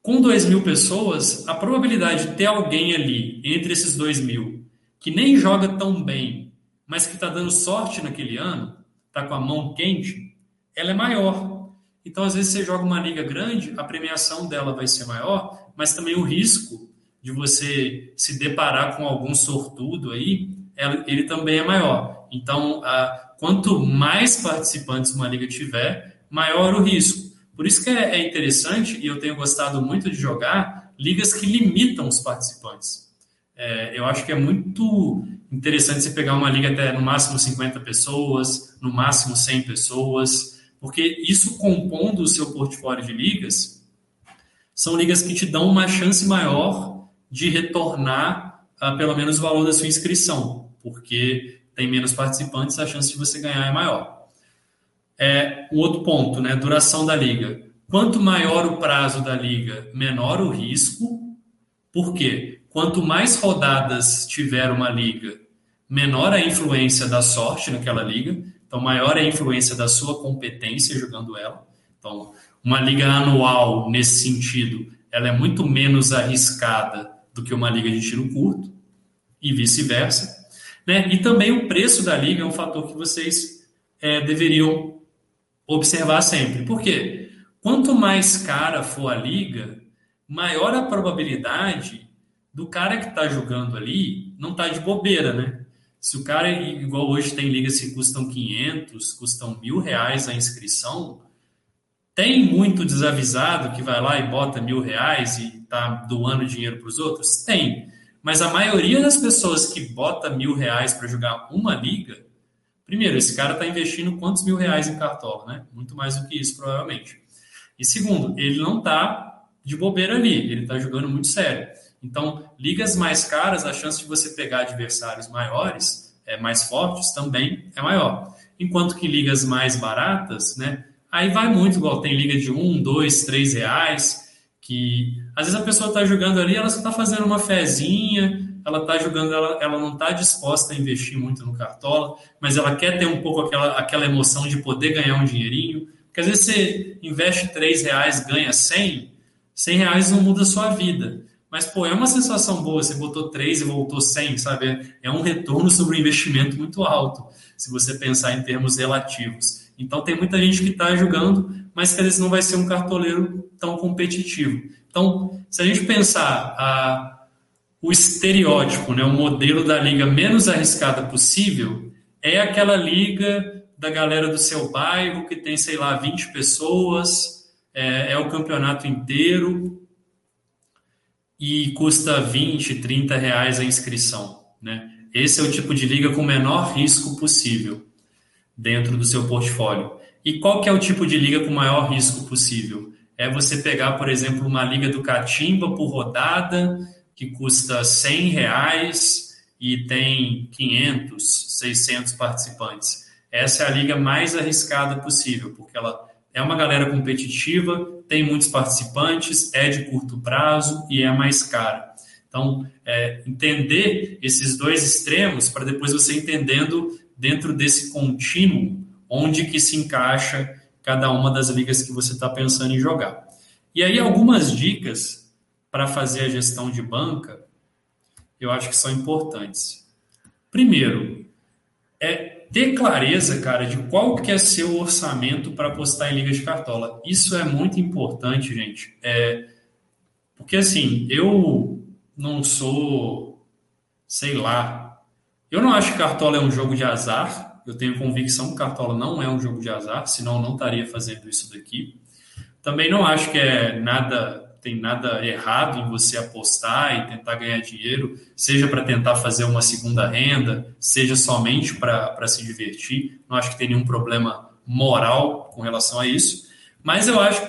com dois mil pessoas, a probabilidade de ter alguém ali entre esses dois mil que nem joga tão bem, mas que está dando sorte naquele ano, está com a mão quente, ela é maior. Então, às vezes, você joga uma liga grande, a premiação dela vai ser maior, mas também o risco de você se deparar com algum sortudo aí, ele também é maior. Então, quanto mais participantes uma liga tiver, maior o risco. Por isso que é, é interessante, e eu tenho gostado muito de jogar, ligas que limitam os participantes. É, eu acho que é muito interessante você pegar uma liga até no máximo 50 pessoas, no máximo 100 pessoas, porque isso compondo o seu portfólio de ligas, são ligas que te dão uma chance maior de retornar uh, pelo menos o valor da sua inscrição, porque tem menos participantes, a chance de você ganhar é maior. É, um outro ponto, né? Duração da liga. Quanto maior o prazo da liga, menor o risco. Por quê? Quanto mais rodadas tiver uma liga, menor a influência da sorte naquela liga. Então, maior a influência da sua competência jogando ela. Então, uma liga anual, nesse sentido, ela é muito menos arriscada do que uma liga de tiro curto, e vice-versa. Né? E também o preço da liga é um fator que vocês é, deveriam observar sempre. Por quê? Quanto mais cara for a liga, maior a probabilidade do cara que está jogando ali não tá de bobeira, né? Se o cara, igual hoje tem ligas que custam 500, custam mil reais a inscrição, tem muito desavisado que vai lá e bota mil reais e tá doando dinheiro para os outros? Tem. Mas a maioria das pessoas que bota mil reais para jogar uma liga Primeiro, esse cara está investindo quantos mil reais em cartola, né? Muito mais do que isso, provavelmente. E segundo, ele não está de bobeira ali, ele está jogando muito sério. Então, ligas mais caras, a chance de você pegar adversários maiores, é, mais fortes, também é maior. Enquanto que ligas mais baratas, né? Aí vai muito, igual tem liga de um, dois, três reais, que às vezes a pessoa está jogando ali, ela só está fazendo uma fezinha, ela está jogando, ela, ela não está disposta a investir muito no Cartola, mas ela quer ter um pouco aquela, aquela emoção de poder ganhar um dinheirinho. Porque às vezes você investe 3 reais, ganha 100, 100 reais não muda a sua vida. Mas, pô, é uma sensação boa, você botou 3 e voltou 100, sabe? É um retorno sobre o investimento muito alto, se você pensar em termos relativos. Então, tem muita gente que está jogando, mas que às vezes não vai ser um cartoleiro tão competitivo. Então, se a gente pensar a o estereótipo, né, o modelo da liga menos arriscada possível é aquela liga da galera do seu bairro que tem, sei lá, 20 pessoas, é, é o campeonato inteiro e custa 20, 30 reais a inscrição. Né? Esse é o tipo de liga com o menor risco possível dentro do seu portfólio. E qual que é o tipo de liga com maior risco possível? É você pegar, por exemplo, uma liga do Catimba por rodada que custa 100 reais e tem 500, 600 participantes. Essa é a liga mais arriscada possível, porque ela é uma galera competitiva, tem muitos participantes, é de curto prazo e é mais cara. Então, é, entender esses dois extremos para depois você entendendo dentro desse contínuo onde que se encaixa cada uma das ligas que você está pensando em jogar. E aí algumas dicas para fazer a gestão de banca, eu acho que são importantes. Primeiro, é ter clareza, cara, de qual que é seu orçamento para apostar em liga de cartola. Isso é muito importante, gente. É, porque assim, eu não sou, sei lá, eu não acho que cartola é um jogo de azar. Eu tenho convicção que cartola não é um jogo de azar, senão eu não estaria fazendo isso daqui. Também não acho que é nada tem nada errado em você apostar e tentar ganhar dinheiro, seja para tentar fazer uma segunda renda, seja somente para se divertir. Não acho que tem nenhum problema moral com relação a isso. Mas eu acho,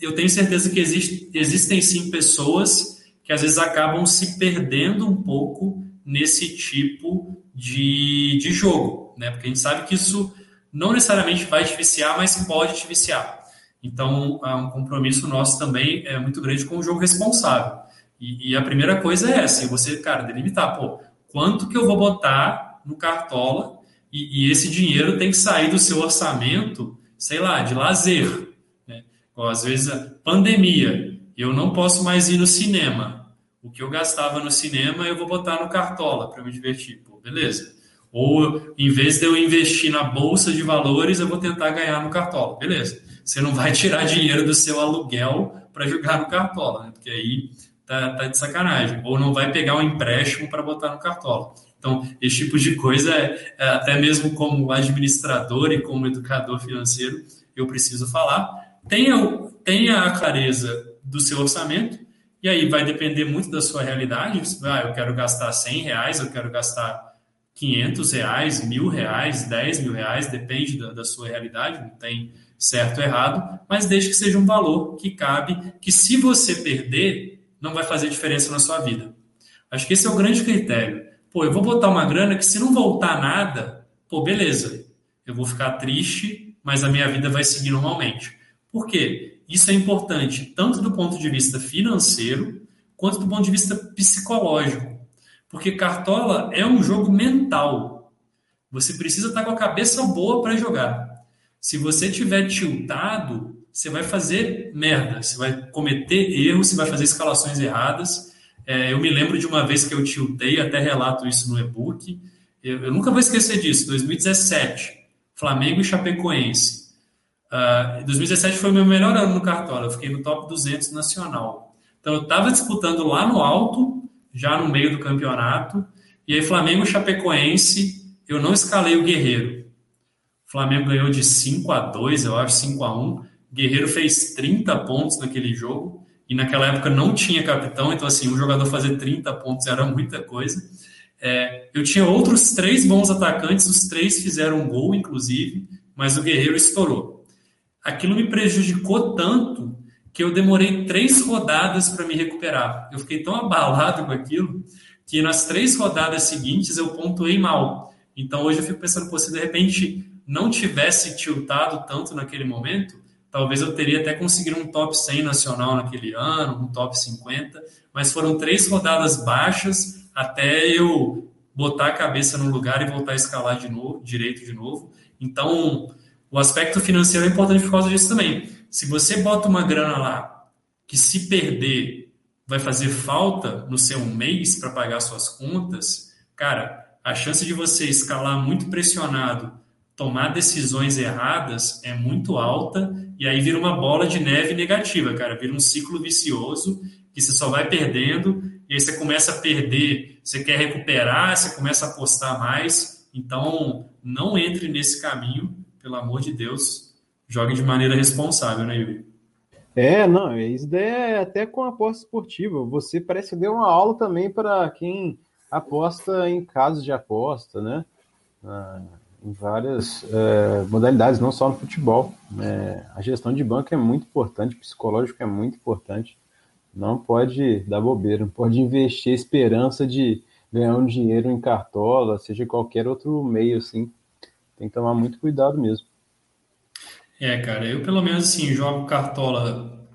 eu tenho certeza que existe, existem sim pessoas que às vezes acabam se perdendo um pouco nesse tipo de, de jogo, né? Porque a gente sabe que isso não necessariamente vai te viciar, mas pode te viciar. Então, é um compromisso nosso também é muito grande com o jogo responsável. E, e, a primeira coisa é essa, você, cara, delimitar, pô, quanto que eu vou botar no Cartola e, e esse dinheiro tem que sair do seu orçamento, sei lá, de lazer. Né? Ou, às vezes, pandemia, eu não posso mais ir no cinema. O que eu gastava no cinema, eu vou botar no Cartola para me divertir. Pô, beleza. Ou, em vez de eu investir na bolsa de valores, eu vou tentar ganhar no Cartola. Beleza. Você não vai tirar dinheiro do seu aluguel para jogar no Cartola, né? porque aí tá, tá, de sacanagem. Ou não vai pegar um empréstimo para botar no Cartola. Então, esse tipo de coisa, é, é, até mesmo como administrador e como educador financeiro, eu preciso falar. Tenha tenha a clareza do seu orçamento, e aí vai depender muito da sua realidade. Ah, eu quero gastar 100 reais, eu quero gastar 500 reais, mil reais, 10 mil reais, depende da, da sua realidade, não tem certo ou errado, mas desde que seja um valor que cabe, que se você perder, não vai fazer diferença na sua vida. Acho que esse é o grande critério. Pô, eu vou botar uma grana que se não voltar nada, pô, beleza, eu vou ficar triste, mas a minha vida vai seguir normalmente. Por quê? Isso é importante tanto do ponto de vista financeiro quanto do ponto de vista psicológico. Porque Cartola é um jogo mental. Você precisa estar com a cabeça boa para jogar. Se você tiver tiltado, você vai fazer merda, você vai cometer erros, você vai fazer escalações erradas. É, eu me lembro de uma vez que eu tiltei, até relato isso no e-book. Eu, eu nunca vou esquecer disso, 2017, Flamengo e Chapecoense. Uh, ah, 2017 foi o meu melhor ano no Cartola, eu fiquei no top 200 nacional. Então eu estava disputando lá no alto, já no meio do campeonato, e aí Flamengo Chapecoense, eu não escalei o Guerreiro. O Flamengo ganhou de 5 a 2, eu acho, 5 a 1. Guerreiro fez 30 pontos naquele jogo e naquela época não tinha capitão, então assim, um jogador fazer 30 pontos era muita coisa. É, eu tinha outros três bons atacantes, os três fizeram um gol, inclusive, mas o Guerreiro estourou. Aquilo me prejudicou tanto que eu demorei três rodadas para me recuperar. Eu fiquei tão abalado com aquilo que nas três rodadas seguintes eu pontuei mal. Então hoje eu fico pensando, pô, se de repente não tivesse tiltado tanto naquele momento, talvez eu teria até conseguido um top 100 nacional naquele ano, um top 50, mas foram três rodadas baixas até eu botar a cabeça no lugar e voltar a escalar de novo, direito de novo. Então, o aspecto financeiro é importante por causa disso também. Se você bota uma grana lá que se perder vai fazer falta no seu mês para pagar suas contas, cara, a chance de você escalar muito pressionado tomar decisões erradas é muito alta e aí vira uma bola de neve negativa, cara. Vira um ciclo vicioso que você só vai perdendo e aí você começa a perder, você quer recuperar, você começa a apostar mais. Então, não entre nesse caminho, pelo amor de Deus. Jogue de maneira responsável, né, Yuri? É, não, isso daí é até com aposta esportiva. Você parece que deu uma aula também para quem aposta em casos de aposta, né? Ah, em várias é, modalidades, não só no futebol. É, a gestão de banco é muito importante, psicológico é muito importante. Não pode dar bobeira, não pode investir esperança de ganhar um dinheiro em cartola, seja qualquer outro meio, assim. Tem que tomar muito cuidado mesmo. É, cara, eu pelo menos assim, jogo cartola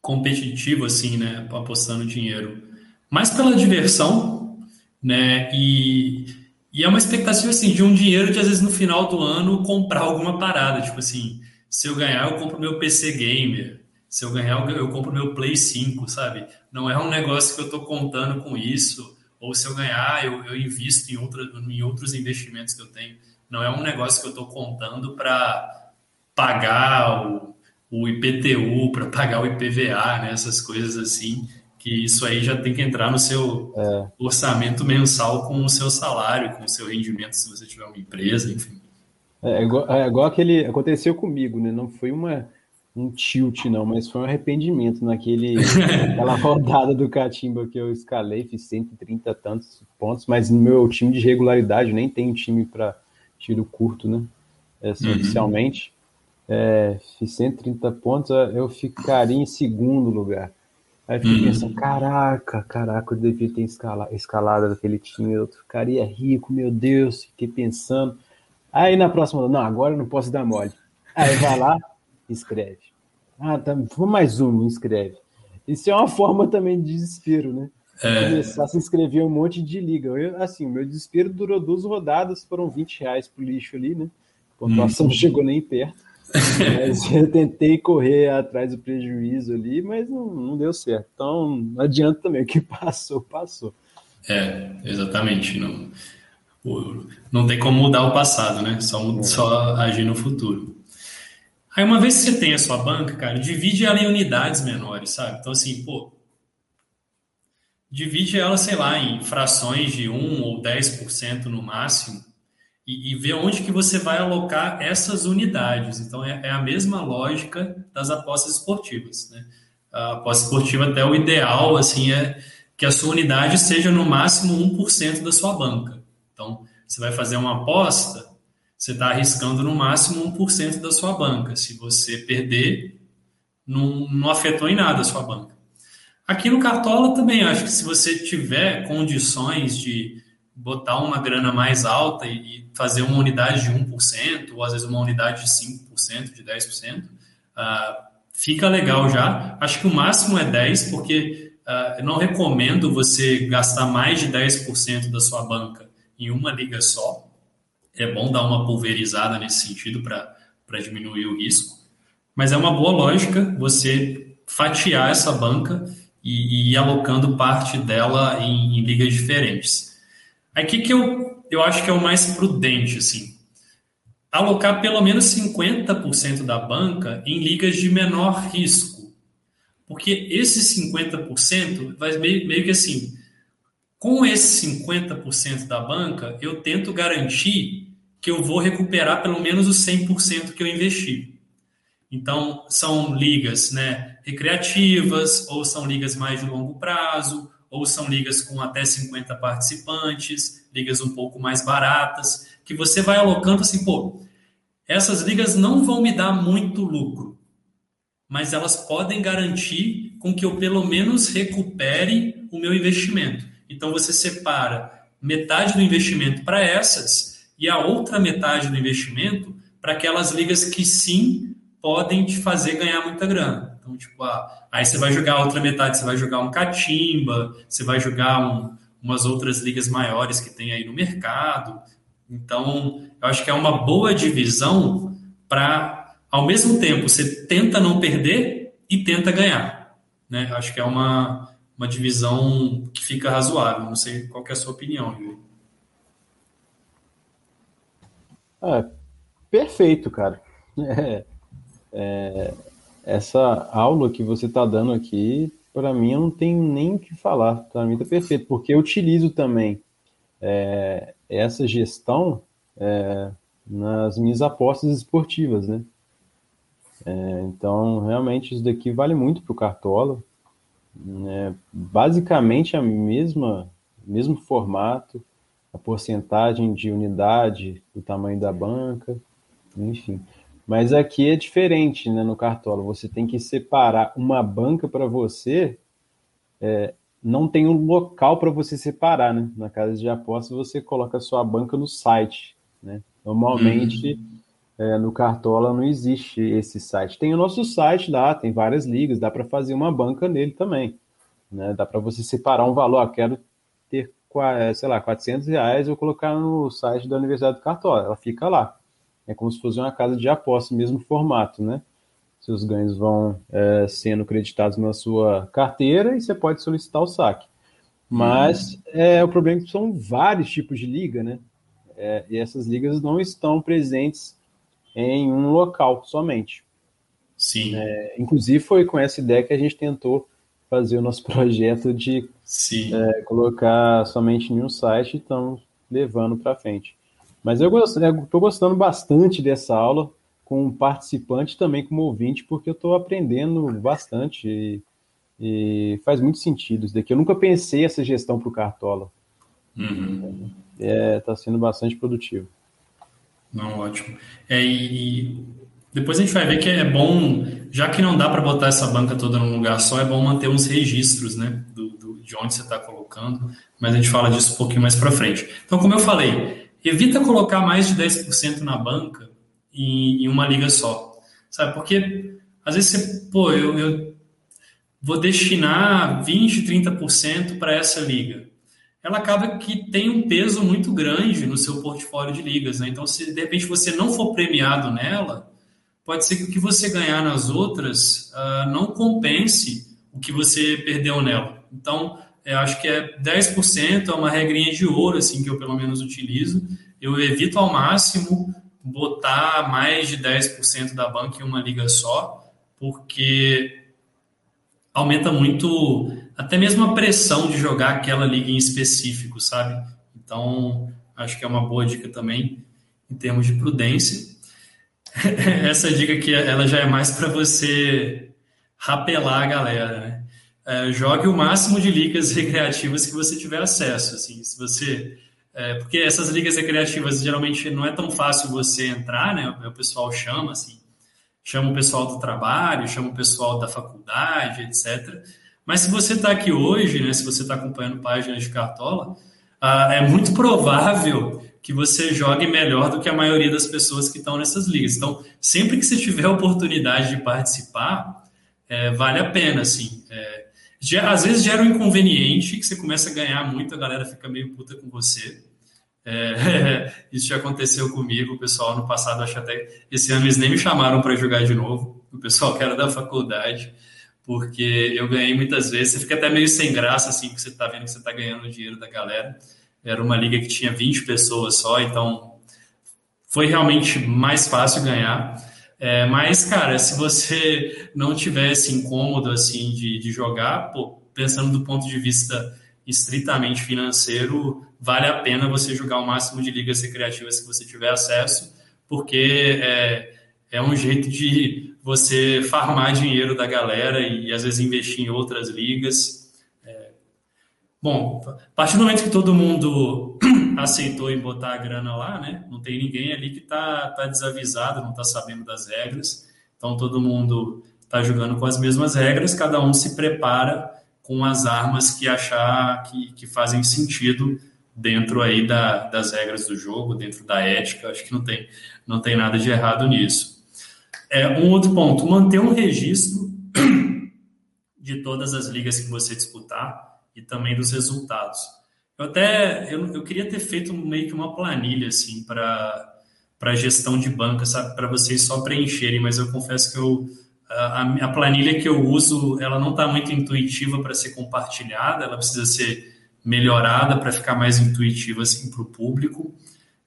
competitivo, assim, né, apostando dinheiro, mais pela diversão, né, e e é uma expectativa, assim, de um dinheiro de, às vezes, no final do ano, comprar alguma parada. Tipo assim, se eu ganhar, eu compro meu PC Gamer. Se eu ganhar, eu compro meu Play 5, sabe? Não é um negócio que eu estou contando com isso. Ou se eu ganhar, eu, eu invisto em, outra, em outros investimentos que eu tenho. Não é um negócio que eu estou contando para pagar o, o IPTU, para pagar o IPVA, né? Essas coisas assim que isso aí já tem que entrar no seu é. orçamento mensal com o seu salário, com o seu rendimento, se você tiver uma empresa, enfim. É, é igual, é igual aquele. Aconteceu comigo, né? Não foi uma, um tilt, não, mas foi um arrependimento naquele, naquela rodada do Catimba que eu escalei, fiz 130 tantos pontos, mas no meu time de regularidade, nem tem time para tiro curto, né? É, uhum. Oficialmente. É, fiz 130 pontos, eu ficaria em segundo lugar. Aí eu fiquei uhum. pensando, caraca, caraca, eu devia ter escalado, escalado aquele time, eu ficaria rico, meu Deus, fiquei pensando. Aí na próxima, não, agora eu não posso dar mole. Aí vai lá, escreve. Ah, tá, mais um, escreve. Isso é uma forma também de desespero, né? É. Começar a se inscrever um monte de liga. Eu, assim, meu desespero durou duas rodadas, foram 20 reais pro lixo ali, né? A pontuação não chegou nem perto. Mas eu tentei correr atrás do prejuízo ali, mas não, não deu certo. Então, não adianta também. O que passou, passou. É, exatamente. Não, não tem como mudar o passado, né? Só, é. só agir no futuro. Aí, uma vez que você tem a sua banca, cara, divide ela em unidades menores, sabe? Então, assim, pô, divide ela, sei lá, em frações de 1 ou 10% no máximo e, e ver onde que você vai alocar essas unidades. Então, é, é a mesma lógica das apostas esportivas. Né? A aposta esportiva, até o ideal, assim, é que a sua unidade seja no máximo 1% da sua banca. Então, você vai fazer uma aposta, você está arriscando no máximo 1% da sua banca. Se você perder, não, não afetou em nada a sua banca. Aqui no Cartola também, acho que se você tiver condições de botar uma grana mais alta e fazer uma unidade de 1%, ou às vezes uma unidade de 5%, de 10%, uh, ah, fica legal já. Acho que o máximo é 10%, porque uh, eu não recomendo você gastar mais de 10% da sua banca em uma liga só. É bom dar uma pulverizada nesse sentido para diminuir o risco. Mas é uma boa lógica você fatiar essa banca e, e ir alocando parte dela em, em ligas diferentes. Aqui que eu, eu acho que é o mais prudente, assim. Alocar pelo menos 50% da banca em ligas de menor risco. Porque esses 50% vai meio, meio que assim, com esses 50% da banca, eu tento garantir que eu vou recuperar pelo menos os 100% que eu investi. Então, são ligas né, recreativas, ou são ligas mais de longo prazo, ou são ligas com até 50 participantes, ligas um pouco mais baratas, que você vai alocando assim, pô, essas ligas não vão me dar muito lucro, mas elas podem garantir com que eu pelo menos recupere o meu investimento. Então você separa metade do investimento para essas e a outra metade do investimento para aquelas ligas que sim podem te fazer ganhar muita grana. Então, tipo, ah, aí você vai jogar a outra metade, você vai jogar um catimba, você vai jogar um, umas outras ligas maiores que tem aí no mercado. Então, eu acho que é uma boa divisão para, ao mesmo tempo, você tenta não perder e tenta ganhar. Né? Acho que é uma, uma divisão que fica razoável. Não sei qual é a sua opinião. É, perfeito, cara. É, é, essa aula que você está dando aqui, para mim, eu não tenho nem o que falar. Para mim está perfeito, porque eu utilizo também é, essa gestão é, nas minhas apostas esportivas, né? É, então, realmente, isso daqui vale muito para o Cartola. Né? Basicamente, a mesma mesmo formato, a porcentagem de unidade do tamanho da banca, enfim. Mas aqui é diferente, né? No Cartola, você tem que separar uma banca para você. É, não tem um local para você separar, né? Na casa de apostas você coloca a sua banca no site, né? Normalmente uhum. é, no Cartola não existe esse site. Tem o nosso site lá, tem várias ligas, dá para fazer uma banca nele também, né? Dá para você separar um valor. Ah, quero ter, sei lá, 400 reais, eu colocar no site da Universidade do Cartola, ela fica lá. É como se fosse uma casa de aposta, mesmo formato, né? Seus ganhos vão é, sendo creditados na sua carteira e você pode solicitar o saque. Mas hum. é, o problema é que são vários tipos de liga, né? É, e essas ligas não estão presentes em um local somente. Sim. É, inclusive foi com essa ideia que a gente tentou fazer o nosso projeto de é, colocar somente em um site e estamos levando para frente. Mas eu estou gostando bastante dessa aula, com um participante também como ouvinte, porque eu estou aprendendo bastante e, e, faz muito sentido isso daqui. Eu nunca pensei essa gestão para o Cartola. Está uhum. é, tá sendo bastante produtivo. Não, ótimo. É, e depois a gente vai ver que é bom, já que não dá para botar essa banca toda num lugar só, é bom manter uns registros, né, do, do de onde você está colocando, mas a gente fala disso um pouquinho mais para frente. Então, como eu falei, evita colocar mais de 10% na banca em, em, uma liga só. Sabe? Porque às vezes você, pô, eu, eu vou destinar 20, 30% para essa liga. Ela acaba que tem um peso muito grande no seu portfólio de ligas. Né? Então, se de repente você não for premiado nela, pode ser que o que você ganhar nas outras uh, não compense o que você perdeu nela. Então, eu acho que é 10%, é uma regrinha de ouro, assim, que eu pelo menos utilizo. Eu evito ao máximo botar mais de 10% da banca em uma liga só, porque aumenta muito até mesmo a pressão de jogar aquela liga em específico, sabe? Então, acho que é uma boa dica também. em termos de prudência. Essa dica aqui, ela já é mais para você rapelar a galera, né? É, jogue o máximo de ligas recreativas que você tiver acesso, assim, se você... É, porque essas ligas recreativas, geralmente, não é tão fácil você entrar, né? O pessoal chama, assim, chama o pessoal do trabalho, chama o pessoal da faculdade, etc., mas se você está aqui hoje, né, se você está acompanhando páginas de Cartola, ah, é muito provável que você jogue melhor do que a maioria das pessoas que estão nessas ligas. Então, sempre que você tiver a oportunidade de participar, é, vale a pena, assim. É, às vezes gera um inconveniente que você começa a ganhar muito, a galera fica meio puta com você. É, isso já aconteceu comigo, o pessoal no passado, acho até esse ano eles nem me chamaram para jogar de novo, o pessoal que era da faculdade porque eu ganhei muitas vezes. Você fica até meio sem graça, assim, que você está vendo que você está ganhando o dinheiro da galera. Era uma liga que tinha 20 pessoas só, então foi realmente mais fácil ganhar. É, mas, cara, se você não tivesse incômodo, assim, de, de jogar, pô, pensando do ponto de vista estritamente financeiro, vale a pena você jogar o máximo de ligas recreativas que você tiver acesso, porque é, é um jeito de você farmar dinheiro da galera e às vezes investir em outras ligas. É... Bom, a partir do momento que todo mundo aceitou em botar a grana lá, né? Não tem ninguém ali que tá, tá desavisado, não tá sabendo das regras. Então todo mundo tá jogando com as mesmas regras, cada um se prepara com as armas que achar que, que fazem sentido dentro aí da, das regras do jogo, dentro da ética. Acho que não tem, não tem nada de errado nisso. É, um outro ponto, manter um registro de todas as ligas que você disputar e também dos resultados. Eu até eu, eu queria ter feito meio que uma planilha assim para para gestão de banca, sabe, para vocês só preencherem, mas eu confesso que eu a, a planilha que eu uso, ela não está muito intuitiva para ser compartilhada, ela precisa ser melhorada para ficar mais intuitiva assim para o público.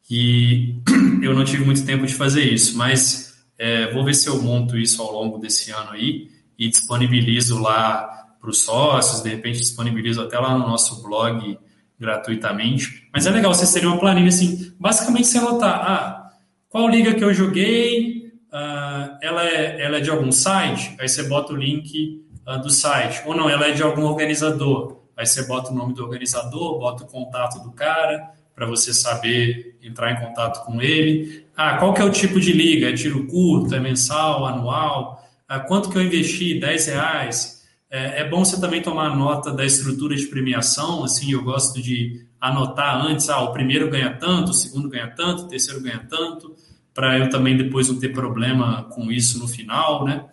E eu não tive muito tempo de fazer isso, mas é, vou ver se eu monto isso ao longo desse ano aí e disponibilizo lá para os sócios, de repente disponibilizo até lá no nosso blog gratuitamente. Mas é legal você ter uma planilha assim, basicamente você anotar, ah, qual liga que eu joguei, uh, ela, é, ela é de algum site, aí você bota o link uh, do site, ou não, ela é de algum organizador, aí você bota o nome do organizador, bota o contato do cara, para você saber entrar em contato com ele. Ah, qual que é o tipo de liga? É tiro curto, é mensal, anual? Ah, quanto que eu investi? 10 reais? É, é, bom você também tomar nota da estrutura de premiação, assim, eu gosto de anotar antes, ah, o primeiro ganha tanto, o segundo ganha tanto, o terceiro ganha tanto, para eu também depois não ter problema com isso no final, né?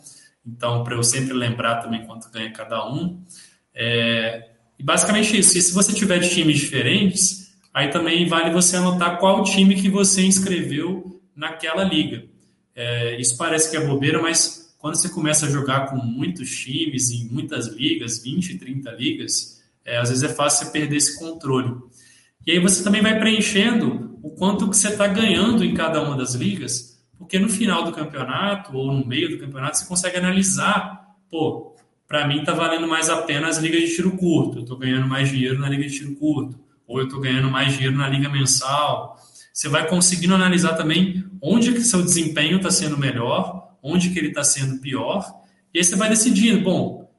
Então, para eu sempre lembrar também quanto ganha cada um. É, e basicamente isso. E se você tiver de times diferentes, Aí também vale você anotar qual time que você inscreveu naquela liga. É, isso parece que é bobeira, mas quando você começa a jogar com muitos times, em muitas ligas, 20, 30 ligas, é, às vezes é fácil você perder esse controle. E aí você também vai preenchendo o quanto que você está ganhando em cada uma das ligas, porque no final do campeonato ou no meio do campeonato você consegue analisar, pô, para mim está valendo mais a pena as ligas de tiro curto, eu estou ganhando mais dinheiro na liga de tiro curto ou eu estou ganhando mais dinheiro na liga mensal. Você vai conseguindo analisar também onde que seu desempenho está sendo melhor, onde que ele está sendo pior, e aí você vai decidindo, bom,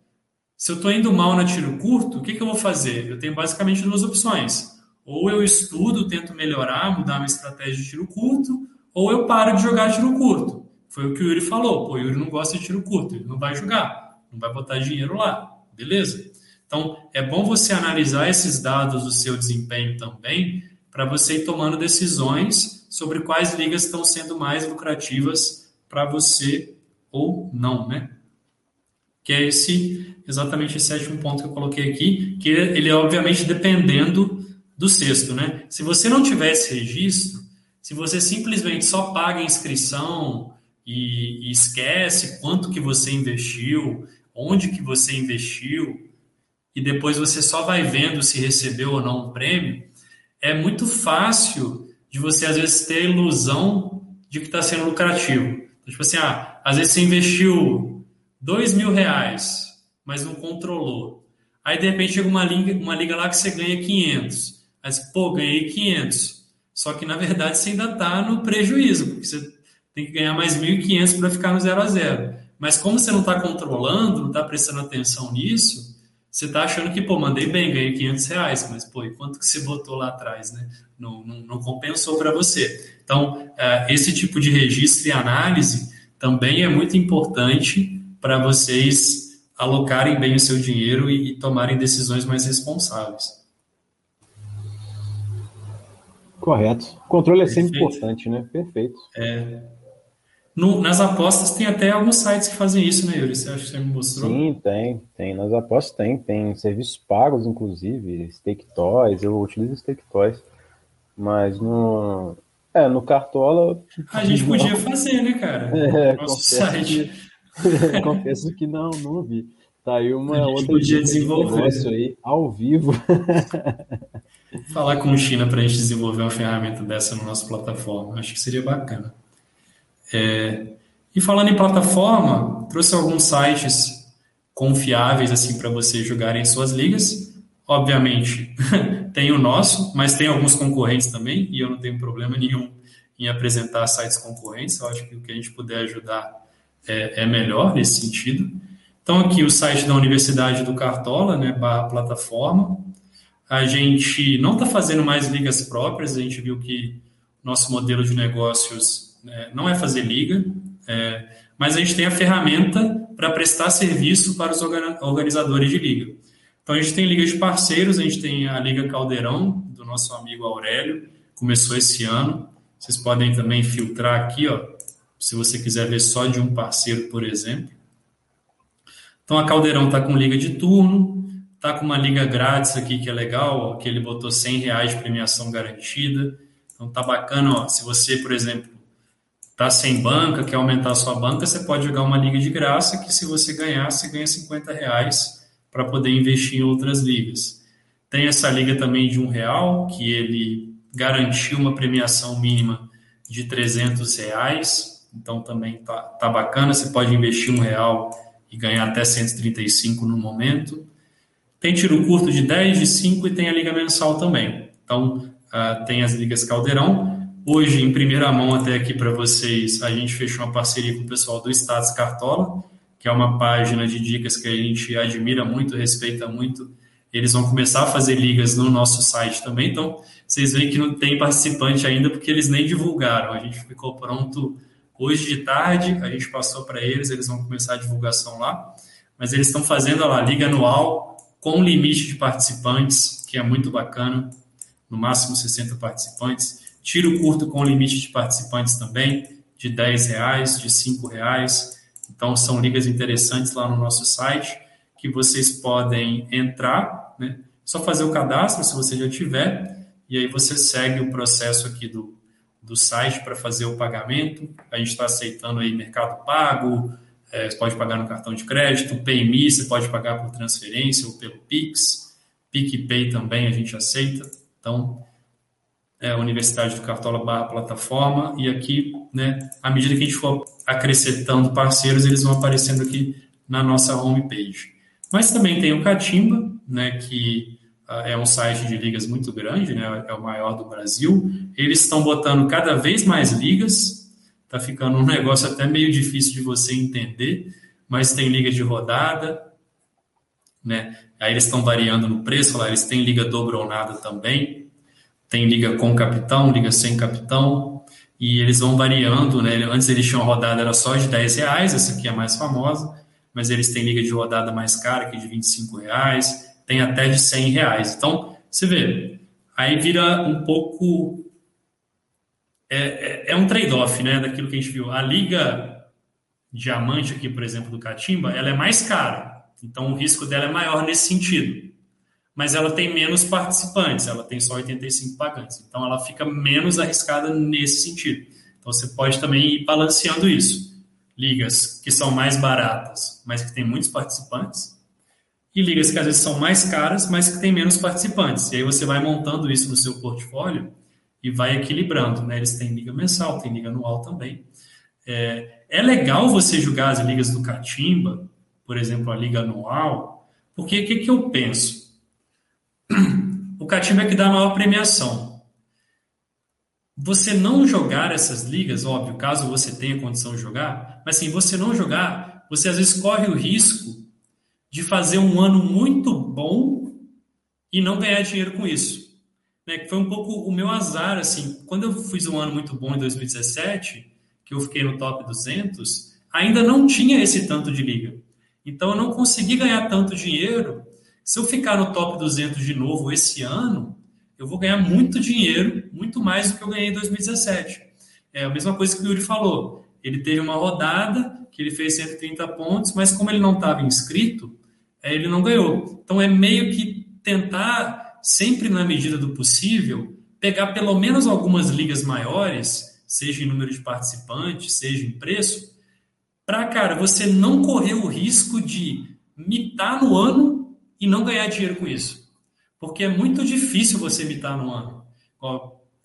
se eu estou indo mal na tiro curto, o que, que eu vou fazer? Eu tenho basicamente duas opções. Ou eu estudo, tento melhorar, mudar minha estratégia de tiro curto, ou eu paro de jogar tiro curto. Foi o que o Yuri falou. Pô, o Yuri não gosta de tiro curto, ele não vai jogar, não vai botar dinheiro lá. Beleza? Então, é bom você analisar esses dados do seu desempenho também, para você ir tomando decisões sobre quais ligas estão sendo mais lucrativas para você ou não, né? Que é esse exatamente esse sétimo ponto que eu coloquei aqui, que ele é obviamente dependendo do sexto, né? Se você não tiver esse registro, se você simplesmente só paga a inscrição e, e esquece quanto que você investiu, onde que você investiu, e depois você só vai vendo se recebeu ou não um prêmio, é muito fácil de você, às vezes, ter a ilusão de que está sendo lucrativo. Tipo assim, ah, às vezes você investiu dois mil reais, mas não controlou. Aí, de repente, chega uma liga, uma liga lá que você ganha 500. Aí você, pô, ganhei 500. Só que, na verdade, você ainda está no prejuízo, porque você tem que ganhar mais 1.500 para ficar no zero a zero. Mas como você não está controlando, não está prestando atenção nisso, você está achando que, pô, mandei bem, ganhei 500 reais, mas, pô, e quanto que você botou lá atrás, né? Não, não, não compensou para você. Então, é, esse tipo de registro e análise também é muito importante para vocês alocarem bem o seu dinheiro e, e tomarem decisões mais responsáveis. Correto. O controle é sempre importante, né? Perfeito. É. No, nas apostas tem até alguns sites que fazem isso, né, Yuri? Você acha que você me mostrou? Sim, tem. Tem. Nas apostas tem. Tem serviços pagos, inclusive. Stake Toys. Eu utilizo Stake Toys. Mas no. É, no Cartola. A gente podia fazer, né, cara? É, Nosso site. Que, confesso que não, não vi. Tá aí uma a gente podia desenvolver isso aí ao vivo. Falar com o China para a gente desenvolver uma ferramenta dessa na nossa plataforma. Acho que seria bacana. É, e falando em plataforma, trouxe alguns sites confiáveis assim para você jogar em suas ligas. Obviamente, tem o nosso, mas tem alguns concorrentes também, e eu não tenho problema nenhum em apresentar sites concorrentes. Eu acho que o que a gente puder ajudar é, é melhor nesse sentido. Então, aqui o site da Universidade do Cartola, né, barra plataforma. A gente não está fazendo mais ligas próprias, a gente viu que nosso modelo de negócios né, não é fazer liga, é, mas a gente tem a ferramenta para prestar serviço para os organizadores de liga. Então a gente tem liga de parceiros, a gente tem a Liga Caldeirão, do nosso amigo Aurélio, começou esse ano. Vocês podem também filtrar aqui, ó, se você quiser ver só de um parceiro, por exemplo. Então a Caldeirão está com liga de turno, está com uma liga grátis aqui que é legal, que ele botou 100 reais de premiação garantida. Então tá bacana, ó, se você, por exemplo, tá sem banca, quer aumentar a sua banca, você pode jogar uma liga de graça que se você ganhar, você ganha 50 reais para poder investir em outras ligas. Tem essa liga também de um real, que ele garantiu uma premiação mínima de 300 reais, então também tá, tá bacana, você pode investir um real e ganhar até 135 no momento. Tem tiro curto de 10, de 5 e tem a liga mensal também. Então, uh, tem as ligas Caldeirão. Hoje, em primeira mão, até aqui para vocês, a gente fechou uma parceria com o pessoal do Status Cartola, que é uma página de dicas que a gente admira muito, respeita muito. Eles vão começar a fazer ligas no nosso site também. Então, vocês veem que não tem participante ainda, porque eles nem divulgaram. A gente ficou pronto hoje de tarde, a gente passou para eles, eles vão começar a divulgação lá. Mas eles estão fazendo a liga anual com limite de participantes, que é muito bacana, no máximo 60 participantes. Tiro curto com limite de participantes também, de 10 reais, de 5 reais. Então, são ligas interessantes lá no nosso site, que vocês podem entrar, né? Só fazer o cadastro, se você já tiver, e aí você segue o processo aqui do, do site para fazer o pagamento. A gente está aceitando aí Mercado Pago, é, você pode pagar no cartão de crédito, PayMe você pode pagar por transferência ou pelo Pix, PicPay também a gente aceita. Então, é Universidade do Cartola barra plataforma e aqui, né, à medida que a gente for acrescentando parceiros, eles vão aparecendo aqui na nossa homepage. Mas também tem o Catimba, né, que uh, é um site de ligas muito grande, né, é o maior do Brasil. Eles estão botando cada vez mais ligas, Está ficando um negócio até meio difícil de você entender, mas tem liga de rodada, né? Aí eles estão variando no preço, lá eles têm liga dobra ou nada também, tem liga com capitão, liga sem capitão, e eles vão variando, né? Antes eles tinham rodada era só de 10 reais, essa aqui é a mais famosa, mas eles têm liga de rodada mais cara, que é de 25 reais, tem até de 100 reais. Então, você vê, aí vira um pouco é, é, é um trade-off, né, daquilo que a gente viu. A liga diamante aqui, por exemplo, do Catimba, ela é mais cara, então o risco dela é maior nesse sentido. Mas ela tem menos participantes, ela tem só 85 pagantes, então ela fica menos arriscada nesse sentido. Então você pode também ir balanceando isso. Ligas que são mais baratas, mas que têm muitos participantes, e ligas que às vezes são mais caras, mas que têm menos participantes. E aí você vai montando isso no seu portfólio e vai equilibrando, né? Eles têm liga mensal, tem liga anual também. É, é legal você jogar as ligas do Catimba, por exemplo, a liga anual, porque o que, que eu penso? O Catimba é que dá a maior premiação. você não jogar essas ligas, óbvio, caso você tenha condição de jogar, mas assim, você não jogar, você às vezes corre o risco de fazer um ano muito bom e não ganhar dinheiro com isso. Né? Foi um pouco o meu azar, assim, quando eu fiz um ano muito bom em 2017, que eu fiquei no top 200, ainda não tinha esse tanto de liga. Então eu não consegui ganhar tanto dinheiro. Se eu ficar no top 200 de novo esse ano, eu vou ganhar muito dinheiro, muito mais do que eu ganhei em 2017. É a mesma coisa que o Yuri falou. Ele teve uma rodada que ele fez 130 pontos, mas como ele não estava inscrito, é, ele não ganhou. Então é meio que tentar, sempre na medida do possível, pegar pelo menos algumas ligas maiores, seja em número de participantes, seja em preço, para, cara, você não correr o risco de mitar no ano e não ganhar dinheiro com isso. Porque é muito difícil você imitar no ano.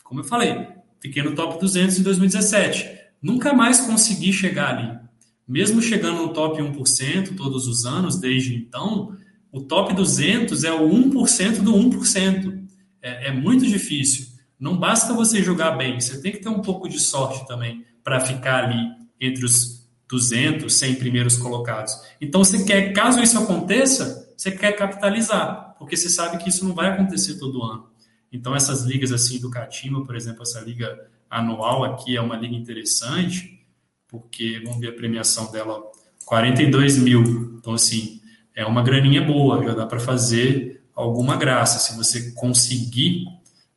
Como eu falei, fiquei no top 200 em 2017. Nunca mais consegui chegar ali. Mesmo chegando no top 1% todos os anos, desde então, o top 200 é o 1% do 1%. É, é muito difícil. Não basta você jogar bem, você tem que ter um pouco de sorte também para ficar ali entre os 200, 100 primeiros colocados. Então, você quer, caso isso aconteça, você quer capitalizar porque você sabe que isso não vai acontecer todo ano. Então, essas ligas assim do Catima, por exemplo, essa liga anual aqui é uma liga interessante, porque vamos ver a premiação dela, 42 mil. Então, assim, é uma graninha boa, já dá para fazer alguma graça. Se você conseguir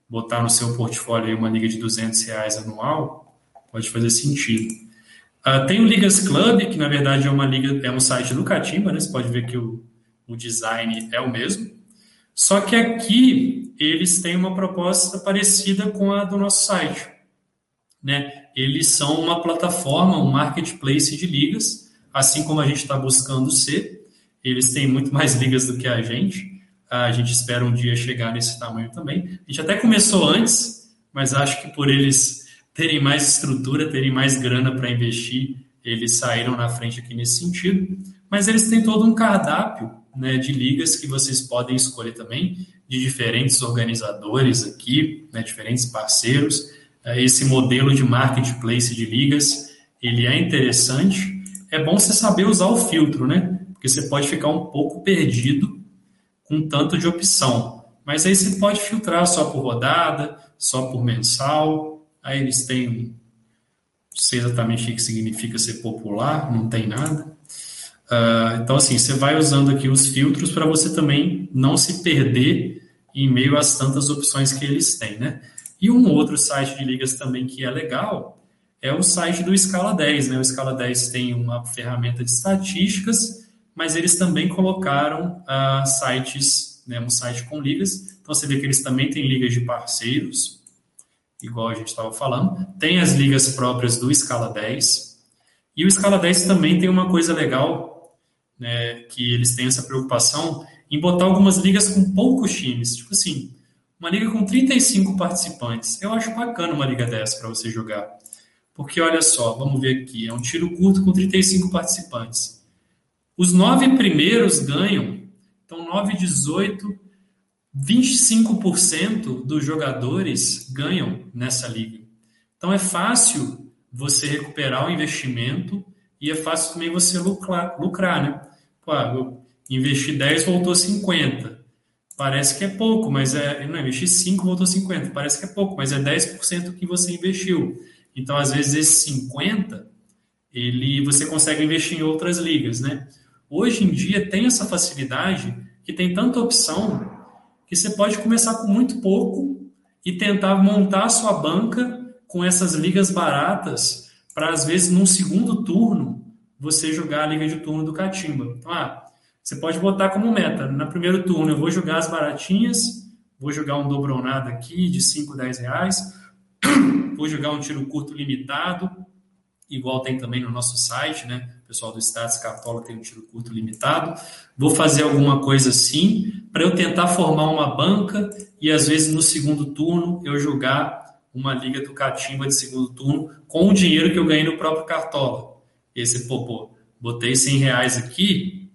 botar no seu portfólio uma liga de 200 reais anual, pode fazer sentido. Uh, tem o Ligas Club, que na verdade é uma liga, é um site do Catimba, né? Você pode ver que o, o design é o mesmo. Só que aqui eles têm uma proposta parecida com a do nosso site. Né? Eles são uma plataforma, um marketplace de ligas, assim como a gente está buscando ser. Eles têm muito mais ligas do que a gente. A gente espera um dia chegar nesse tamanho também. A gente até começou antes, mas acho que por eles terem mais estrutura, terem mais grana para investir, eles saíram na frente aqui nesse sentido. Mas eles têm todo um cardápio né, de ligas que vocês podem escolher também, de diferentes organizadores aqui, né, diferentes parceiros. É, esse modelo de marketplace de ligas, ele é interessante. É bom você saber usar o filtro, né? Porque você pode ficar um pouco perdido com tanto de opção. Mas aí você pode filtrar só por rodada, só por mensal. Aí eles têm, não sei exatamente o que significa ser popular, não tem nada. Uh, então, assim, você vai usando aqui os filtros para você também não se perder em meio às tantas opções que eles têm, né? E um outro site de ligas também que é legal é o site do Scala 10, né? O Scala 10 tem uma ferramenta de estatísticas, mas eles também colocaram uh, sites, né, um site com ligas. Então, você vê que eles também têm ligas de parceiros, igual a gente estava falando. Tem as ligas próprias do Scala 10. E o Scala 10 também tem uma coisa legal né, que eles têm essa preocupação em botar algumas ligas com poucos times. Tipo assim, uma liga com 35 participantes. Eu acho bacana uma liga dessa para você jogar. Porque olha só, vamos ver aqui, é um tiro curto com 35 participantes. Os nove primeiros ganham, então 9, 18, 25% dos jogadores ganham nessa liga. Então é fácil você recuperar o investimento e é fácil também você lucrar, lucrar né? Pô, eu investi 10, voltou 50. Parece que é pouco, mas é. Não, investi 5, voltou 50. Parece que é pouco, mas é 10% que você investiu. Então, às vezes, esse 50, ele, você consegue investir em outras ligas, né? Hoje em dia tem essa facilidade que tem tanta opção que você pode começar com muito pouco e tentar montar a sua banca com essas ligas baratas para, às vezes, num segundo turno, você jogar a liga de turno do Catimba. Então, ah, você pode botar como meta. No primeiro turno eu vou jogar as baratinhas, vou jogar um dobronado aqui de 5, 10 reais, vou jogar um tiro curto limitado, igual tem também no nosso site, né? O pessoal do Status Cartola tem um tiro curto limitado. Vou fazer alguma coisa assim para eu tentar formar uma banca e às vezes no segundo turno eu jogar uma liga do Catimba de segundo turno com o dinheiro que eu ganhei no próprio Cartola. Esse, pô, pô, botei 100 reais aqui,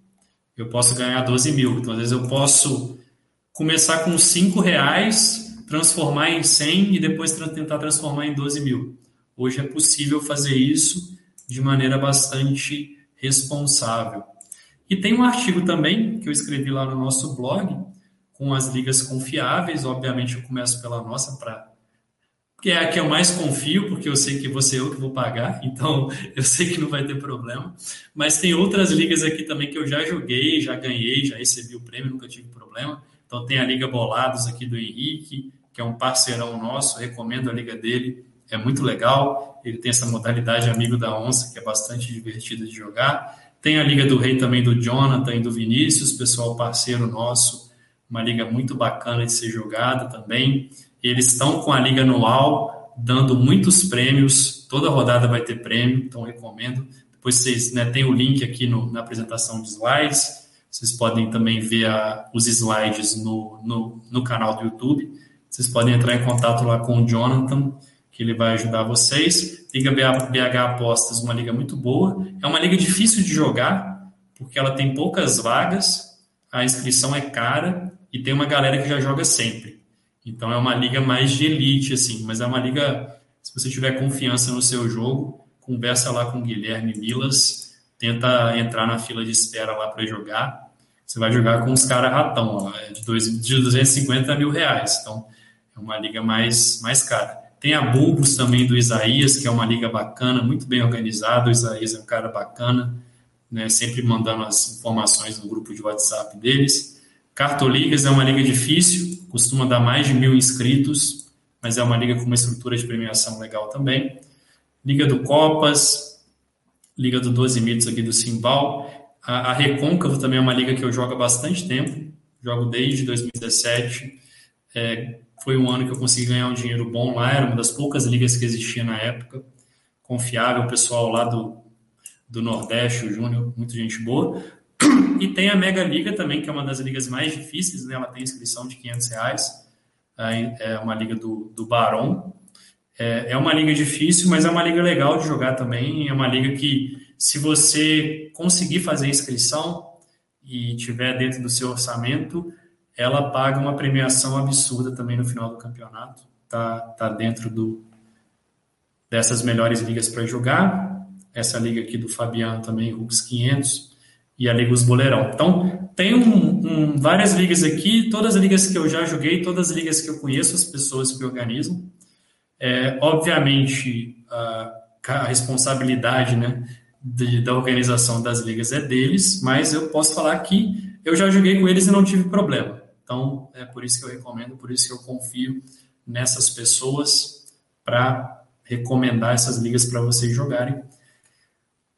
eu posso ganhar 12 mil. Então, às vezes eu posso começar com 5 reais, transformar em 100 e depois tentar transformar em 12 mil. Hoje é possível fazer isso de maneira bastante responsável. E tem um artigo também que eu escrevi lá no nosso blog com as ligas confiáveis. Obviamente, eu começo pela nossa para que é a que eu mais confio, porque eu sei que você eu que vou pagar, então eu sei que não vai ter problema. Mas tem outras ligas aqui também que eu já joguei, já ganhei, já recebi o prêmio, nunca tive problema. Então tem a Liga Bolados aqui do Henrique, que é um parceirão nosso, recomendo a liga dele, é muito legal. Ele tem essa modalidade amigo da onça, que é bastante divertida de jogar. Tem a Liga do Rei também do Jonathan e do Vinícius, pessoal parceiro nosso, uma liga muito bacana de ser jogada também. Eles estão com a liga anual, dando muitos prêmios, toda rodada vai ter prêmio, então recomendo. Depois vocês né, tem o link aqui no, na apresentação de slides, vocês podem também ver a, os slides no, no, no canal do YouTube. Vocês podem entrar em contato lá com o Jonathan, que ele vai ajudar vocês. Liga BH Apostas, uma liga muito boa. É uma liga difícil de jogar, porque ela tem poucas vagas, a inscrição é cara e tem uma galera que já joga sempre. Então é uma liga mais de elite, assim, mas é uma liga, se você tiver confiança no seu jogo, conversa lá com o Guilherme Milas, tenta entrar na fila de espera lá para jogar. Você vai jogar com os caras ratão, lá, é de, dois, de 250 mil reais. Então é uma liga mais, mais cara. Tem a Bulbos também do Isaías, que é uma liga bacana, muito bem organizada. O Isaías é um cara bacana, né, sempre mandando as informações no grupo de WhatsApp deles. Cartoligas é uma liga difícil, costuma dar mais de mil inscritos, mas é uma liga com uma estrutura de premiação legal também. Liga do Copas, Liga do 12 Mitos aqui do Simbal. A, a Recôncavo também é uma liga que eu jogo há bastante tempo, jogo desde 2017. É, foi um ano que eu consegui ganhar um dinheiro bom lá, era uma das poucas ligas que existia na época. Confiável, o pessoal lá do, do Nordeste, o Júnior, muita gente boa. E tem a Mega Liga também, que é uma das ligas mais difíceis, né? ela tem inscrição de 500 reais. É uma liga do, do Barão. É, é uma liga difícil, mas é uma liga legal de jogar também. É uma liga que, se você conseguir fazer inscrição e tiver dentro do seu orçamento, ela paga uma premiação absurda também no final do campeonato. Tá, tá dentro do, dessas melhores ligas para jogar. Essa liga aqui do Fabiano também, Rux 500 e a Liga Os Boleirão. Então, tem um, um, várias ligas aqui, todas as ligas que eu já joguei, todas as ligas que eu conheço, as pessoas que organizam. É, obviamente, a, a responsabilidade né, de, da organização das ligas é deles, mas eu posso falar que eu já joguei com eles e não tive problema. Então, é por isso que eu recomendo, por isso que eu confio nessas pessoas para recomendar essas ligas para vocês jogarem.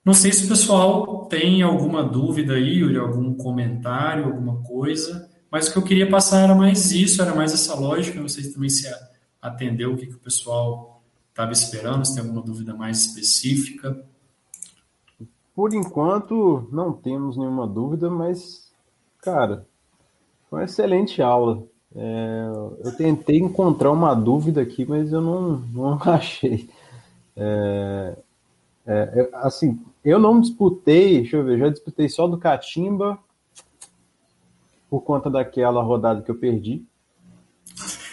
Não sei se o pessoal tem alguma dúvida aí, ou algum comentário, alguma coisa, mas o que eu queria passar era mais isso, era mais essa lógica. Não sei se também se atendeu o que, que o pessoal estava esperando, se tem alguma dúvida mais específica. Por enquanto, não temos nenhuma dúvida, mas, cara, foi uma excelente aula. É, eu tentei encontrar uma dúvida aqui, mas eu não, não achei. É, é, assim, eu não disputei, deixa eu ver, já disputei só do Catimba, por conta daquela rodada que eu perdi.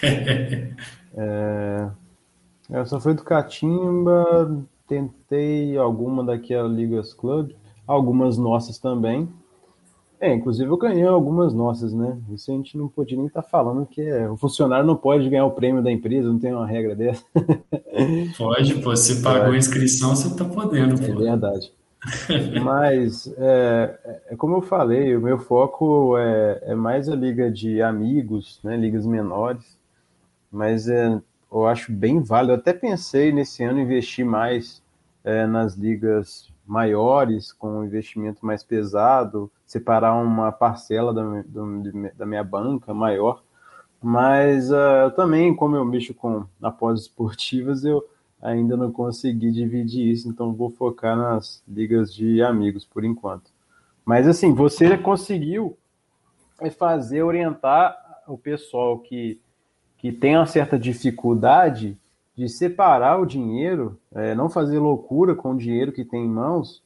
é, eu só fui do Catimba, tentei alguma daquela Ligas Club, algumas nossas também. É, inclusive eu ganhei algumas nossas, né? Isso a gente não podia nem estar tá falando que é, o funcionário não pode ganhar o prêmio da empresa, não tem uma regra dessa. Pode, pô, você pagou a inscrição, você está podendo, pô. É verdade. Mas, é, é, como eu falei, o meu foco é, é mais a liga de amigos, né, ligas menores, mas é, eu acho bem válido. Eu até pensei nesse ano investir mais é, nas ligas maiores, com um investimento mais pesado, separar uma parcela da, da minha banca maior. Mas uh, também, como eu mexo com apostas esportivas, eu ainda não consegui dividir isso, então vou focar nas ligas de amigos por enquanto. Mas assim, você conseguiu é, fazer, orientar o pessoal que, que tem uma certa dificuldade de separar o dinheiro, é, não fazer loucura com o dinheiro que tem em mãos,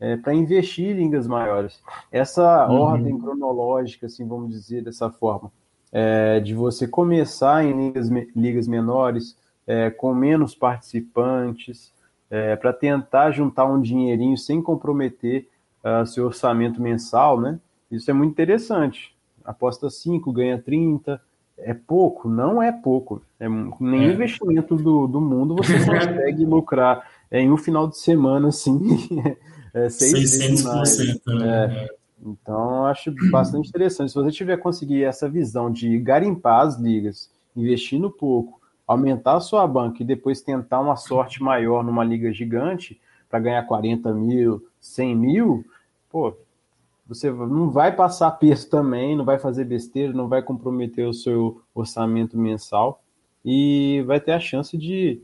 é, para investir em ligas maiores. Essa uhum. ordem cronológica, assim, vamos dizer dessa forma, é, de você começar em ligas, ligas menores, é, com menos participantes, é, para tentar juntar um dinheirinho sem comprometer uh, seu orçamento mensal, né? Isso é muito interessante. Aposta 5, ganha 30, é pouco? Não é pouco. É, nenhum é. investimento do, do mundo você consegue lucrar em um final de semana, assim, é, 600%. Né? É. Então, acho bastante interessante. Se você tiver conseguir essa visão de garimpar as ligas, investindo pouco, aumentar a sua banca e depois tentar uma sorte maior numa liga gigante para ganhar 40 mil, 100 mil, pô, você não vai passar peso também, não vai fazer besteira, não vai comprometer o seu orçamento mensal e vai ter a chance de,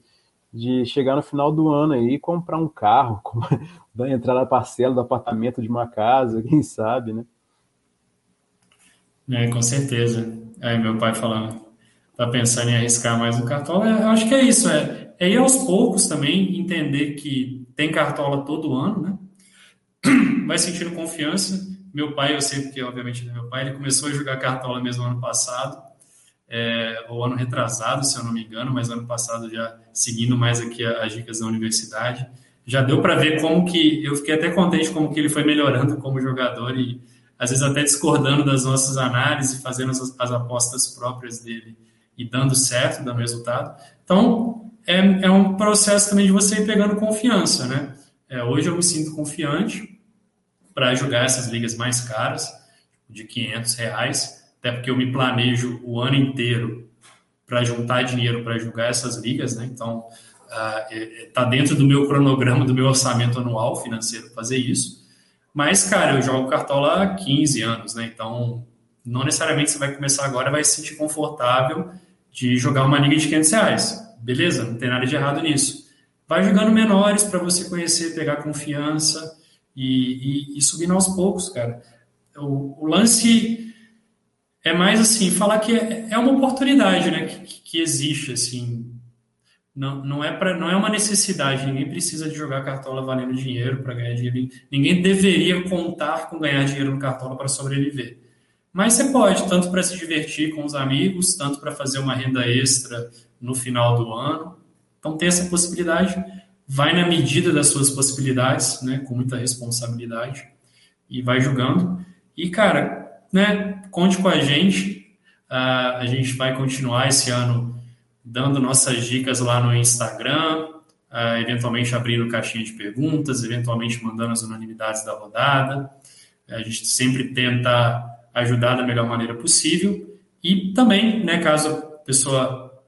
de chegar no final do ano aí e comprar um carro, entrar na parcela do apartamento de uma casa, quem sabe, né? É, com certeza. Aí meu pai falando, tá pensando em arriscar mais um cartola, eu acho que é isso, é, é ir aos poucos também, entender que tem cartola todo ano, né? Vai sentindo confiança. Meu pai, eu sei porque, obviamente, é meu pai, ele começou a jogar cartola mesmo ano passado, é, ou ano retrasado, se eu não me engano, mas ano passado já seguindo mais aqui as dicas da universidade. Já deu para ver como que, eu fiquei até contente como que ele foi melhorando como jogador e às vezes até discordando das nossas análises, fazendo as, as apostas próprias dele e dando certo, dando resultado. Então, é, é um processo também de você ir pegando confiança, né? É, hoje eu me sinto confiante para jogar essas ligas mais caras, de 500 reais, até porque eu me planejo o ano inteiro para juntar dinheiro para jogar essas ligas, né? Então, está uh, dentro do meu cronograma, do meu orçamento anual financeiro fazer isso. Mas, cara, eu jogo cartola há 15 anos, né? Então, não necessariamente você vai começar agora vai se sentir confortável de jogar uma liga de 500 reais. Beleza, não tem nada de errado nisso. Vai jogando menores para você conhecer, pegar confiança e, e, e, subindo aos poucos, cara. O, o, lance é mais assim, falar que é, é uma oportunidade, né, que, que existe, assim. Não, não, é pra, não é uma necessidade, ninguém precisa de jogar cartola valendo dinheiro para ganhar dinheiro. Ninguém deveria contar com ganhar dinheiro no cartola para sobreviver. Mas você pode, tanto para se divertir com os amigos, tanto para fazer uma renda extra no final do ano. Então tem essa possibilidade, vai na medida das suas possibilidades, né, com muita responsabilidade e vai julgando. E cara, né, conte com a gente. Uh, a gente vai continuar esse ano dando nossas dicas lá no Instagram, uh, eventualmente abrindo caixinha de perguntas, eventualmente mandando as unanimidades da rodada. A gente sempre tenta ajudar da melhor maneira possível. E também, né, caso a pessoa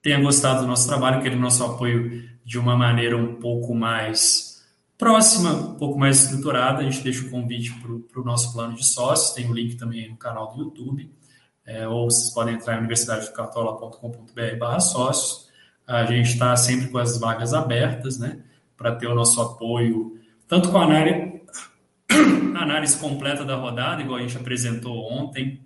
tenha gostado do nosso trabalho, queira nosso apoio de uma maneira um pouco mais próxima, um pouco mais estruturada, a gente deixa o convite para o nosso plano de sócios, tem o link também no canal do YouTube, é, ou vocês podem entrar em universidadedocartola.com.br barra sócios. A gente está sempre com as vagas abertas, né, para ter o nosso apoio, tanto com a análise, análise completa da rodada, igual a gente apresentou ontem,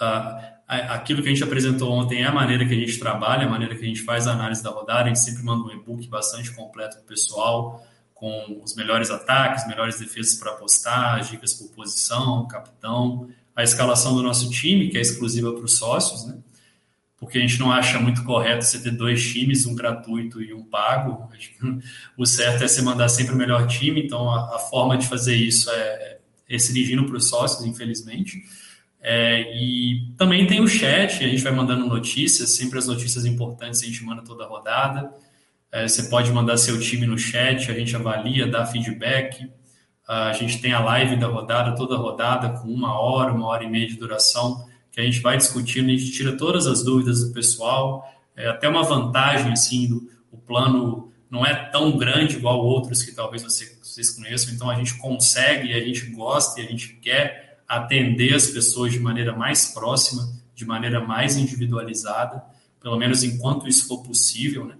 uh, aquilo que a gente apresentou ontem é a maneira que a gente trabalha, a maneira que a gente faz a análise da rodada. A gente sempre manda um e-book bastante completo para o pessoal, com os melhores ataques, melhores defesas para apostar, as dicas por posição, capitão, a escalação do nosso time, que é exclusiva para os sócios, né? Porque a gente não acha muito correto você ter dois times, um gratuito e um pago. O certo é você mandar sempre o melhor time, então a, a forma de fazer isso é, é se dirigindo para os sócios, infelizmente. É, e também tem o chat, a gente vai mandando notícias, sempre as notícias importantes a gente manda toda a rodada. É, você pode mandar seu time no chat, a gente avalia, dá feedback. A gente tem a live da rodada, toda rodada, com uma hora, uma hora e meia de duração, que a gente vai discutindo, a gente tira todas as dúvidas do pessoal. É até uma vantagem, assim, do, o plano não é tão grande igual outros que talvez vocês conheçam, então a gente consegue, a gente gosta e a gente quer atender as pessoas de maneira mais próxima, de maneira mais individualizada, pelo menos enquanto isso for possível. Né?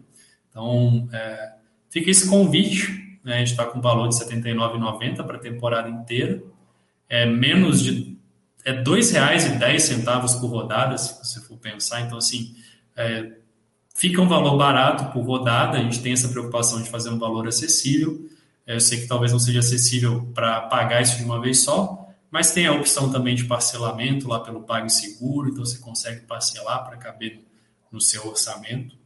Então, é, fica esse convite. Né? A gente está com valor de R$ 79,90 para a temporada inteira. É menos de. É R$ 2,10 por rodada, se você for pensar. Então, assim, é, fica um valor barato por rodada. A gente tem essa preocupação de fazer um valor acessível. É, eu sei que talvez não seja acessível para pagar isso de uma vez só, mas tem a opção também de parcelamento lá pelo PagSeguro, então você consegue parcelar para caber no seu orçamento.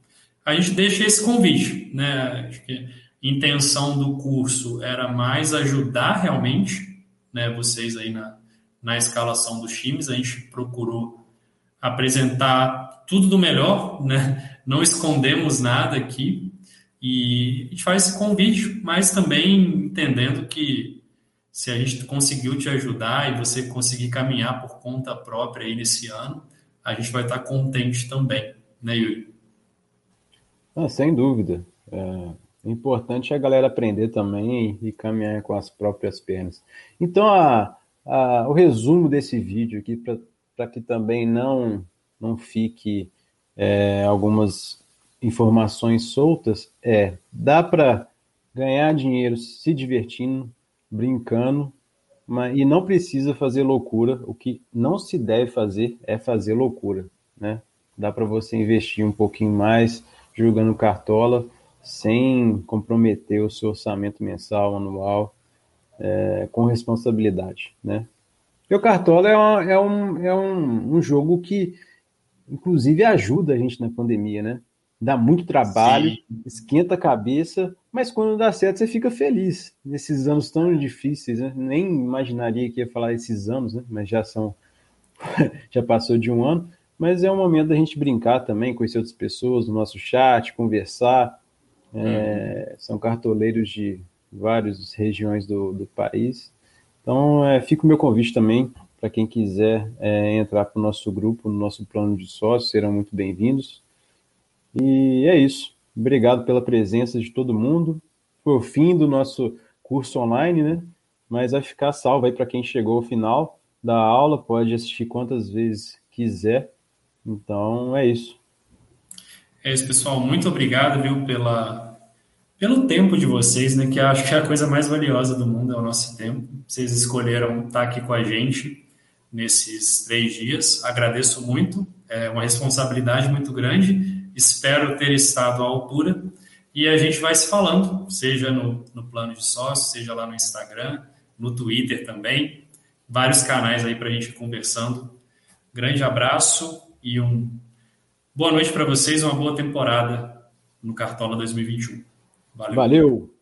A gente deixa esse convite, né? Acho que a intenção do curso era mais ajudar realmente, né, vocês aí na, na escalação dos times. A gente procurou apresentar tudo do melhor, né? Não escondemos nada aqui. E a gente faz esse convite, mas também entendendo que se a gente conseguiu te ajudar e você conseguir caminhar por conta própria aí nesse ano, a gente vai estar contente também, né, Yuri? Ah, sem dúvida. É importante a galera aprender também e caminhar com as próprias pernas. Então, a, a, o resumo desse vídeo aqui, para que também não, não fique é, algumas informações soltas, é: dá para ganhar dinheiro se divertindo, brincando, mas, e não precisa fazer loucura. O que não se deve fazer é fazer loucura, né? Dá para você investir um pouquinho mais jogando cartola sem comprometer o seu orçamento mensal, anual, é, com responsabilidade, né? Porque o cartola é, uma, é, um, é um, um jogo que, inclusive, ajuda a gente na pandemia, né? Dá muito trabalho, Sim. esquenta a cabeça, mas quando dá certo você fica feliz. Nesses anos tão difíceis, né? Nem imaginaria que ia falar esses anos, né? Mas já são, já passou de um ano. Mas é um momento da gente brincar também, conhecer outras pessoas no nosso chat, conversar. É, uhum. São cartoleiros de várias regiões do, do país. Então, é, fica o meu convite também para quem quiser é, entrar para o nosso grupo, no nosso plano de sócios, serão muito bem-vindos. E é isso. Obrigado pela presença de todo mundo. Foi o fim do nosso curso online, né? Mas vai ficar salvo aí para quem chegou ao final da aula, pode assistir quantas vezes quiser. Então é isso. É isso, pessoal. Muito obrigado, viu, pela, pelo tempo de vocês, né? Que acho que é a coisa mais valiosa do mundo é o nosso tempo. Vocês escolheram estar aqui com a gente nesses três dias. Agradeço muito. É uma responsabilidade muito grande. Espero ter estado à altura. E a gente vai se falando, seja no, no plano de sócio, seja lá no Instagram, no Twitter também. Vários canais aí para a gente ir conversando. Grande abraço e um boa noite para vocês, uma boa temporada no Cartola 2021. Valeu. Valeu.